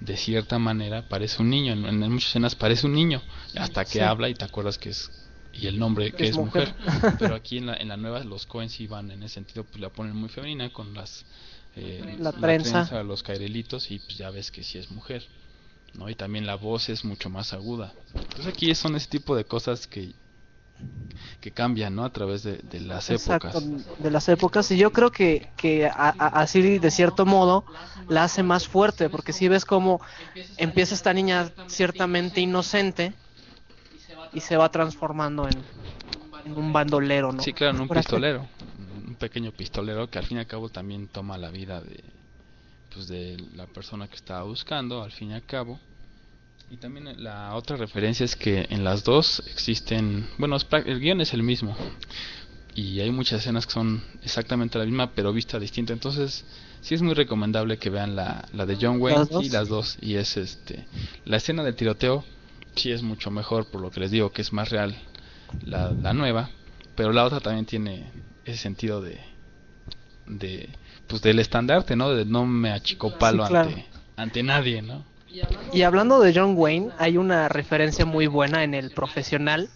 de cierta manera parece un niño en, en muchas escenas parece un niño hasta que Sí. habla y te acuerdas que es y el nombre que Es es, mujer, mujer. pero aquí en la, en la nueva los Coen sí van en ese sentido pues la ponen muy femenina con las eh, La trenza. los cairelitos y pues ya ves que sí es mujer ¿no? y también la voz es mucho más aguda entonces aquí son ese tipo de cosas que que cambian ¿no? a través de, de las Exacto, épocas de las épocas y yo creo que, que a- a- así de cierto modo la hace más fuerte porque si ves cómo empieza esta niña ciertamente inocente y se va transformando en, en un bandolero, ¿no? Sí, claro, en un pistolero, un pequeño pistolero que al fin y al cabo también toma la vida de, pues de la persona que estaba buscando, al fin y al cabo. Y también la otra referencia es que en las dos existen, bueno, el guion es el mismo. Y hay muchas escenas que son exactamente la misma pero vista distinta. Entonces sí es muy recomendable que vean la, la de John Wayne y las dos. Y es este la escena del tiroteo sí es mucho mejor por lo que les digo que es más real la, la nueva. Pero la otra también tiene ese sentido de de pues del estandarte no de no me achico palo Sí, claro. ante ante nadie no Y hablando de John Wayne, hay una referencia muy buena en el profesional,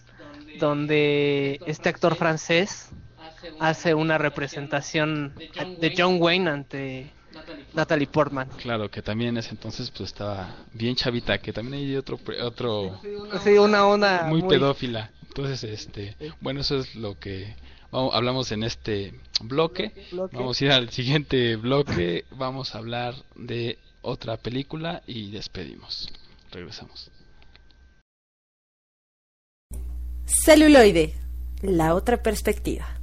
donde este actor francés hace una representación de John Wayne ante Natalie Portman. claro que también en ese entonces pues estaba bien chavita que también hay otro otro Sí, una onda muy, pedófila. Entonces, este, bueno, eso es lo que vamos, hablamos en este bloque. Bloque. Vamos a ir al siguiente bloque. Vamos a hablar de otra película y despedimos. Regresamos. Celuloide, la otra perspectiva.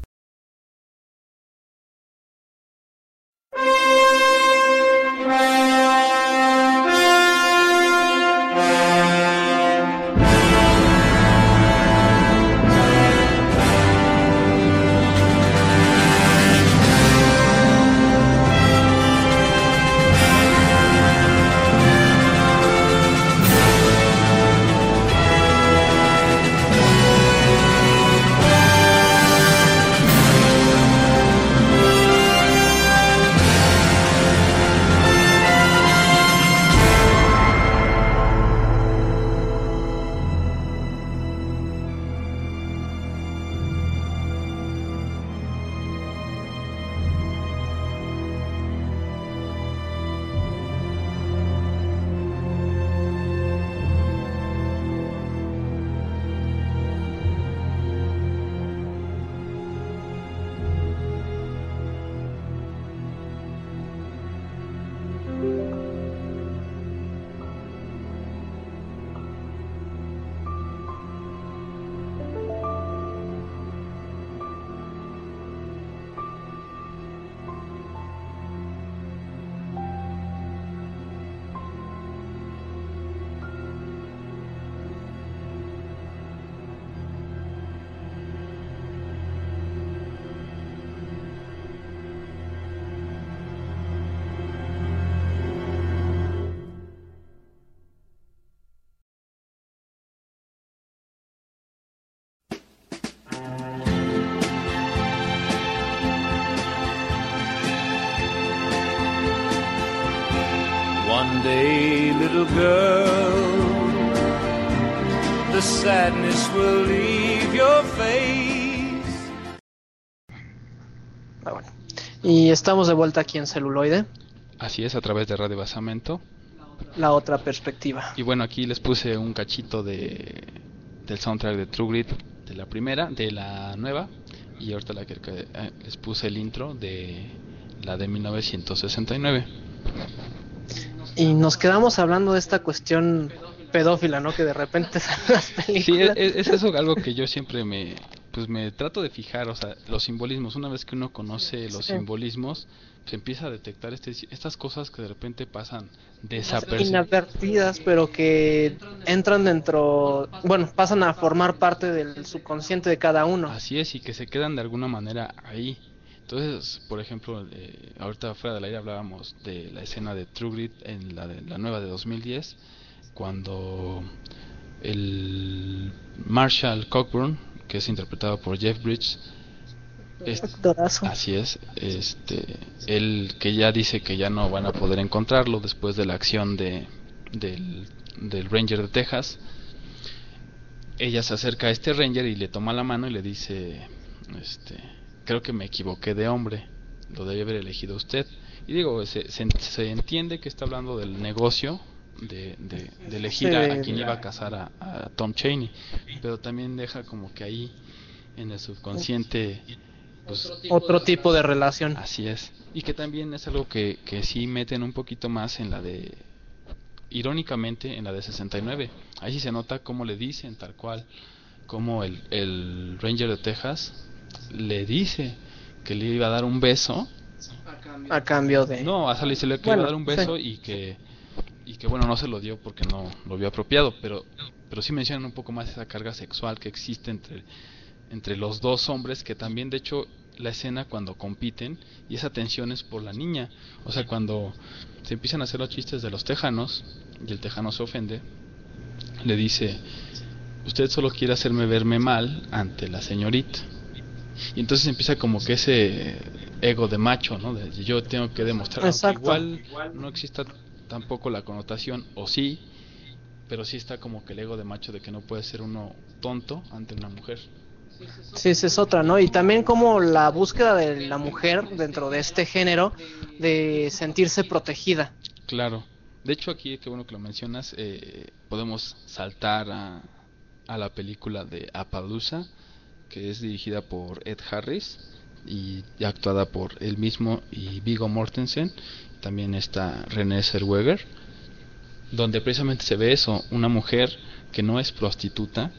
Estamos de vuelta aquí en celuloide, Así es, a través de Radio Basamento. la otra perspectiva. Y bueno, aquí les puse un cachito de del soundtrack de True Grit de la primera, de la nueva. Y ahorita la que eh, les puse el intro de la de 1969. Y nos quedamos hablando de esta cuestión pedófila, ¿no? Que de repente salen las Sí, películas. es, es eso algo que yo siempre me pues me trato de fijar, o sea, los simbolismos, una vez que uno conoce los Sí. simbolismos, se empieza a detectar este, estas cosas que de repente pasan desapercibidas. inadvertidas, pero que entran dentro, bueno, pasan a formar parte del subconsciente de cada uno. Así es, y que se quedan de alguna manera ahí. Entonces, por ejemplo, eh, ahorita fuera del aire hablábamos de la escena de True Grit en la, de, la nueva de 2010, cuando el Marshall Cockburn, que es interpretado por Jeff Bridges, es- Actorazo. Así es, este, él que ya dice que ya no van a poder encontrarlo después de la acción de, del, del Ranger de Texas. Ella se acerca a este Ranger y le toma la mano y le dice, este, creo que me equivoqué de hombre, lo debe haber elegido usted. Y digo, se, se, se entiende que está hablando del negocio de, de, de elegir a, a quien iba a casar a, a Tom Cheney, pero también deja como que ahí en el subconsciente pues Otro tipo de relación. Así es. Y que también es algo que, que sí meten un poquito más en la de, irónicamente, en la de 69. Ahí sí se nota cómo le dicen tal cual, como el, el Ranger de Texas le dice que le iba a dar un beso. A cambio de... No, a Sally se le Bueno, iba a dar un beso y que y que bueno, no se lo dio porque no lo vio apropiado, pero pero sí mencionan un poco más esa carga sexual que existe entre entre los dos hombres que también de hecho la escena cuando compiten y esa tensión es por la niña, o sea, cuando se empiezan a hacer los chistes de los tejanos y el tejano se ofende, le dice, usted solo quiere hacerme verme mal ante la señorita. Y entonces empieza como que ese ego de macho, ¿no? De yo tengo que demostrar, Exacto. igual no exista tampoco la connotación, o sí, pero sí está como que el ego de macho de que no puede ser uno tonto ante una mujer. Sí, esa es otra, ¿no? Y también como la búsqueda de la mujer dentro de este género de sentirse protegida. Claro. De hecho, aquí, qué bueno que lo mencionas, eh, podemos saltar a, a la película de Appaloosa, que es dirigida por Ed Harris y actuada por él mismo y Viggo Mortensen. También está Renée Zellweger, donde precisamente se ve eso, una mujer que no es prostituta,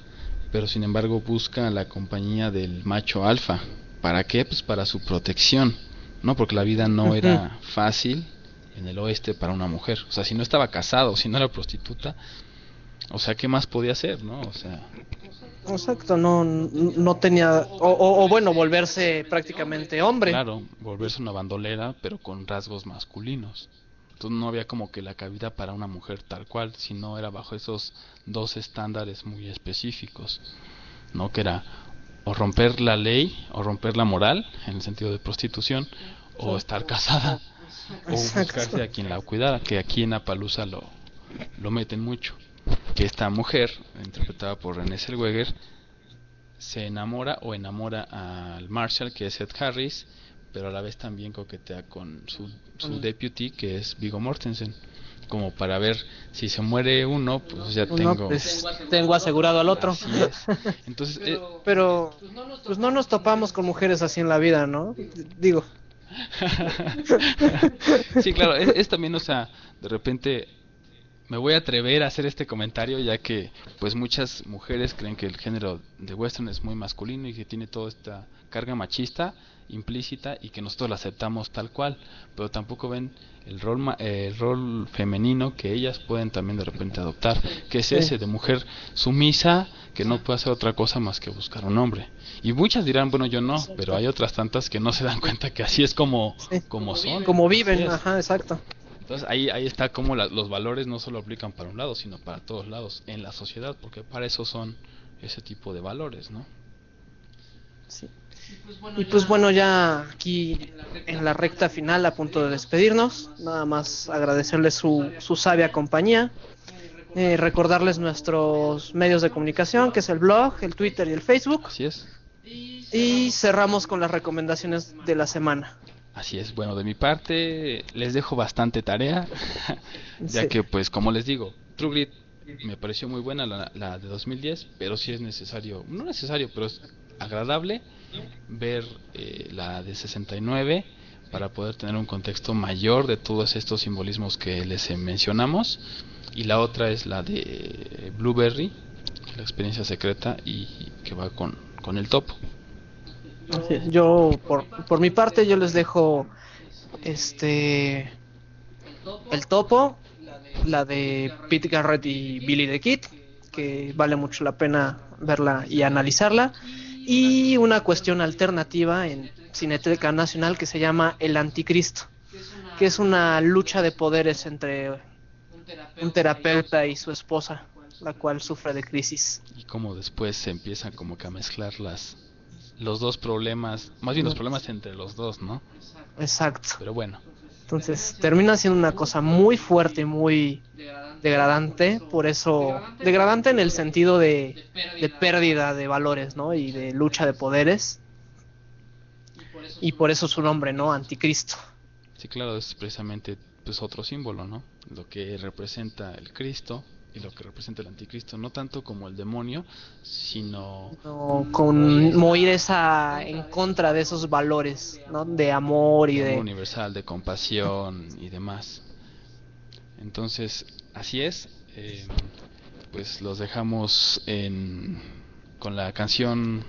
pero sin embargo busca la compañía del macho alfa. ¿Para qué? Pues para su protección, ¿no? Porque la vida no era fácil en el oeste para una mujer. O sea, si no estaba casado, si no era prostituta, o sea, ¿qué más podía hacer, no? O sea, Exacto, no, no tenía, o, o- o bueno, volverse prácticamente hombre. claro, volverse una bandolera, pero con rasgos masculinos. Entonces no había como que la cabida para una mujer tal cual, sino era bajo esos dos estándares muy específicos, ¿no? Que era o romper la ley o romper la moral, en el sentido de prostitución, o estar casada, o buscarse a quien la cuidara, que aquí en Apalusa lo, lo meten mucho. Que esta mujer, interpretada por Renée Zellweger, se enamora o enamora al Marshall, que es Ed Harris, pero a la vez también coquetea con su, su deputy, que es Viggo Mortensen, como para ver si se muere uno, pues ya Uno, tengo... pues, tengo asegurado al otro. Así es. Entonces, eh, Pero pues no nos topamos con mujeres así en la vida, ¿no? Digo, sí, claro, es, es también, o sea, de repente me voy a atrever a hacer este comentario ya que pues muchas mujeres creen que el género de western es muy masculino y que tiene toda esta carga machista implícita y que nosotros la aceptamos tal cual, pero tampoco ven el rol ma- eh, el rol femenino que ellas pueden también de repente adoptar, que es ese de mujer sumisa que no puede hacer otra cosa más que buscar un hombre. Y muchas dirán, bueno, yo no, pero hay otras tantas que no se dan cuenta que así es como Sí. como son. como viven, ajá, exacto. Entonces ahí, ahí está como la- los valores no solo aplican para un lado, sino para todos lados en la sociedad, porque para eso son ese tipo de valores, ¿no? Sí. Y pues bueno, ya aquí en la recta final, a punto de despedirnos, nada más agradecerles su, su sabia compañía, eh, recordarles nuestros medios de comunicación, que es el blog, el Twitter y el Facebook, Así es. y cerramos con las recomendaciones de la semana. Así es. Bueno, de mi parte les dejo bastante tarea, ya Sí. que pues como les digo, True Grit me pareció muy buena la, la de 2010, pero sí es necesario, no necesario, pero es agradable ver eh, la de 69 para poder tener un contexto mayor de todos estos simbolismos que les eh, mencionamos. Y la otra es la de Blueberry, la experiencia secreta y que va con, con el topo. Yo, por, por mi parte, yo les dejo este el topo, la de Pete Garrett y Billy the Kid, que vale mucho la pena verla y analizarla, y una cuestión alternativa en Cineteca Nacional que se llama El Anticristo, que es una lucha de poderes entre un terapeuta y su esposa, la cual sufre de crisis. y como después se empiezan como que a mezclar las los dos problemas, más bien los problemas entre los dos, ¿no? Exacto. Pero bueno, Entonces termina siendo una cosa muy fuerte, muy degradante, por eso degradante en el sentido de, de pérdida de valores, ¿no? Y de lucha de poderes. Y por eso su nombre, ¿no? Anticristo. sí, claro, es precisamente pues otro símbolo, ¿no? Lo que representa el Cristo y lo que representa el anticristo, no tanto como el demonio, sino ¿no? Con morir esa en contra de esos valores, ¿no? De amor y de universal, de compasión y demás. Entonces, así es. eh, pues los dejamos en, con la canción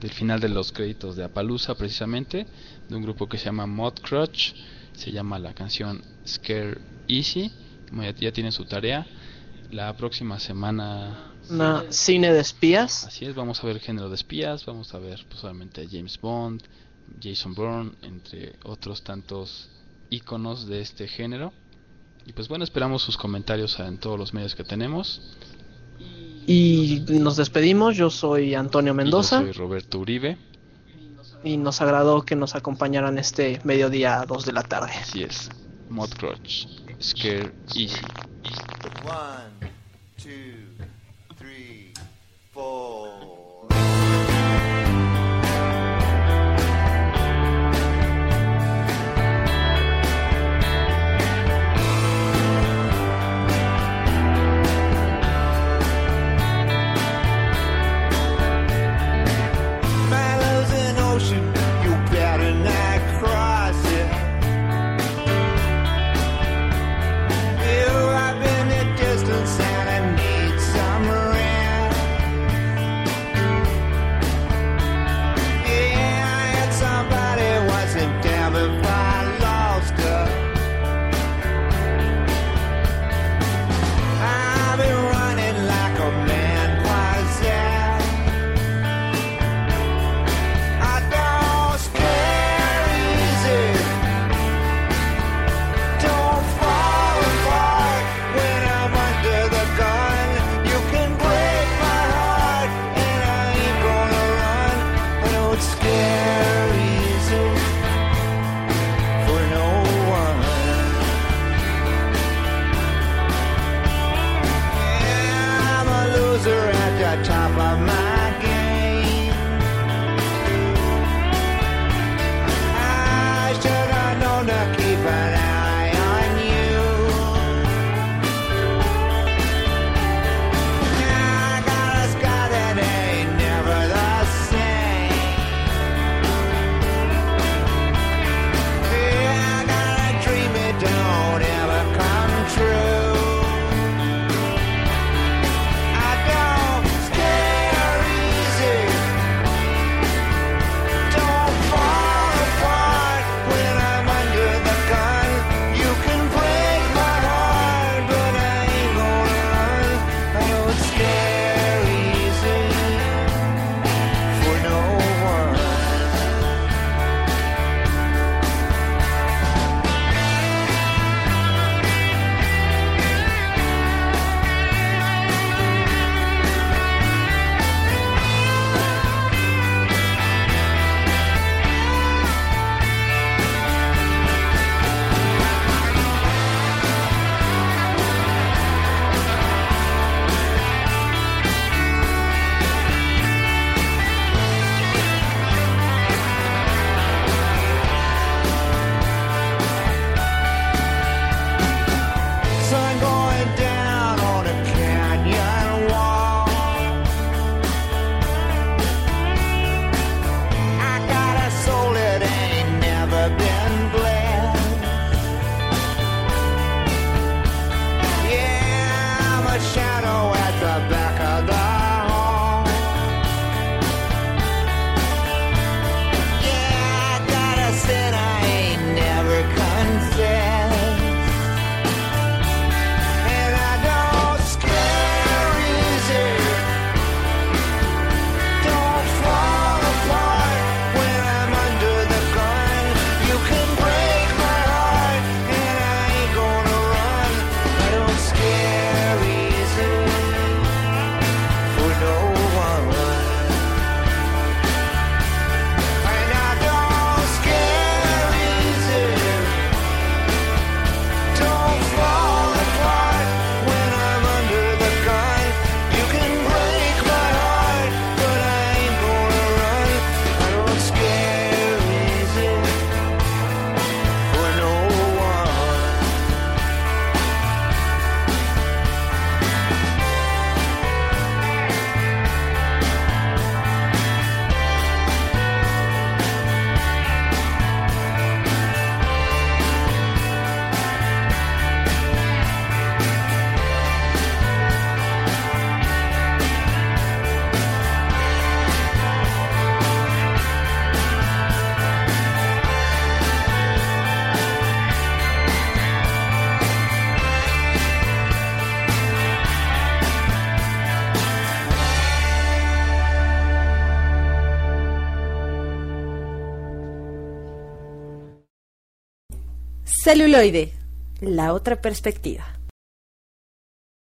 del final de los créditos de Apalusa, precisamente, de un grupo que se llama Mod Crutch. Se llama la canción Scare Easy. Ya, ya tienen su tarea. La próxima semana Una cine de espías. Así es, vamos a ver género de espías, vamos a ver pues, obviamente a James Bond, Jason Bourne, entre otros tantos íconos de este género. Y pues bueno, esperamos sus comentarios en todos los medios que tenemos. Y nos despedimos. Yo soy Antonio Y Mendoza. Yo soy Roberto Uribe, Y nos agradó que nos acompañaran este mediodía a 2 de la tarde. así es, Mod Crutch, Scare Easy. Celuloide, la otra perspectiva.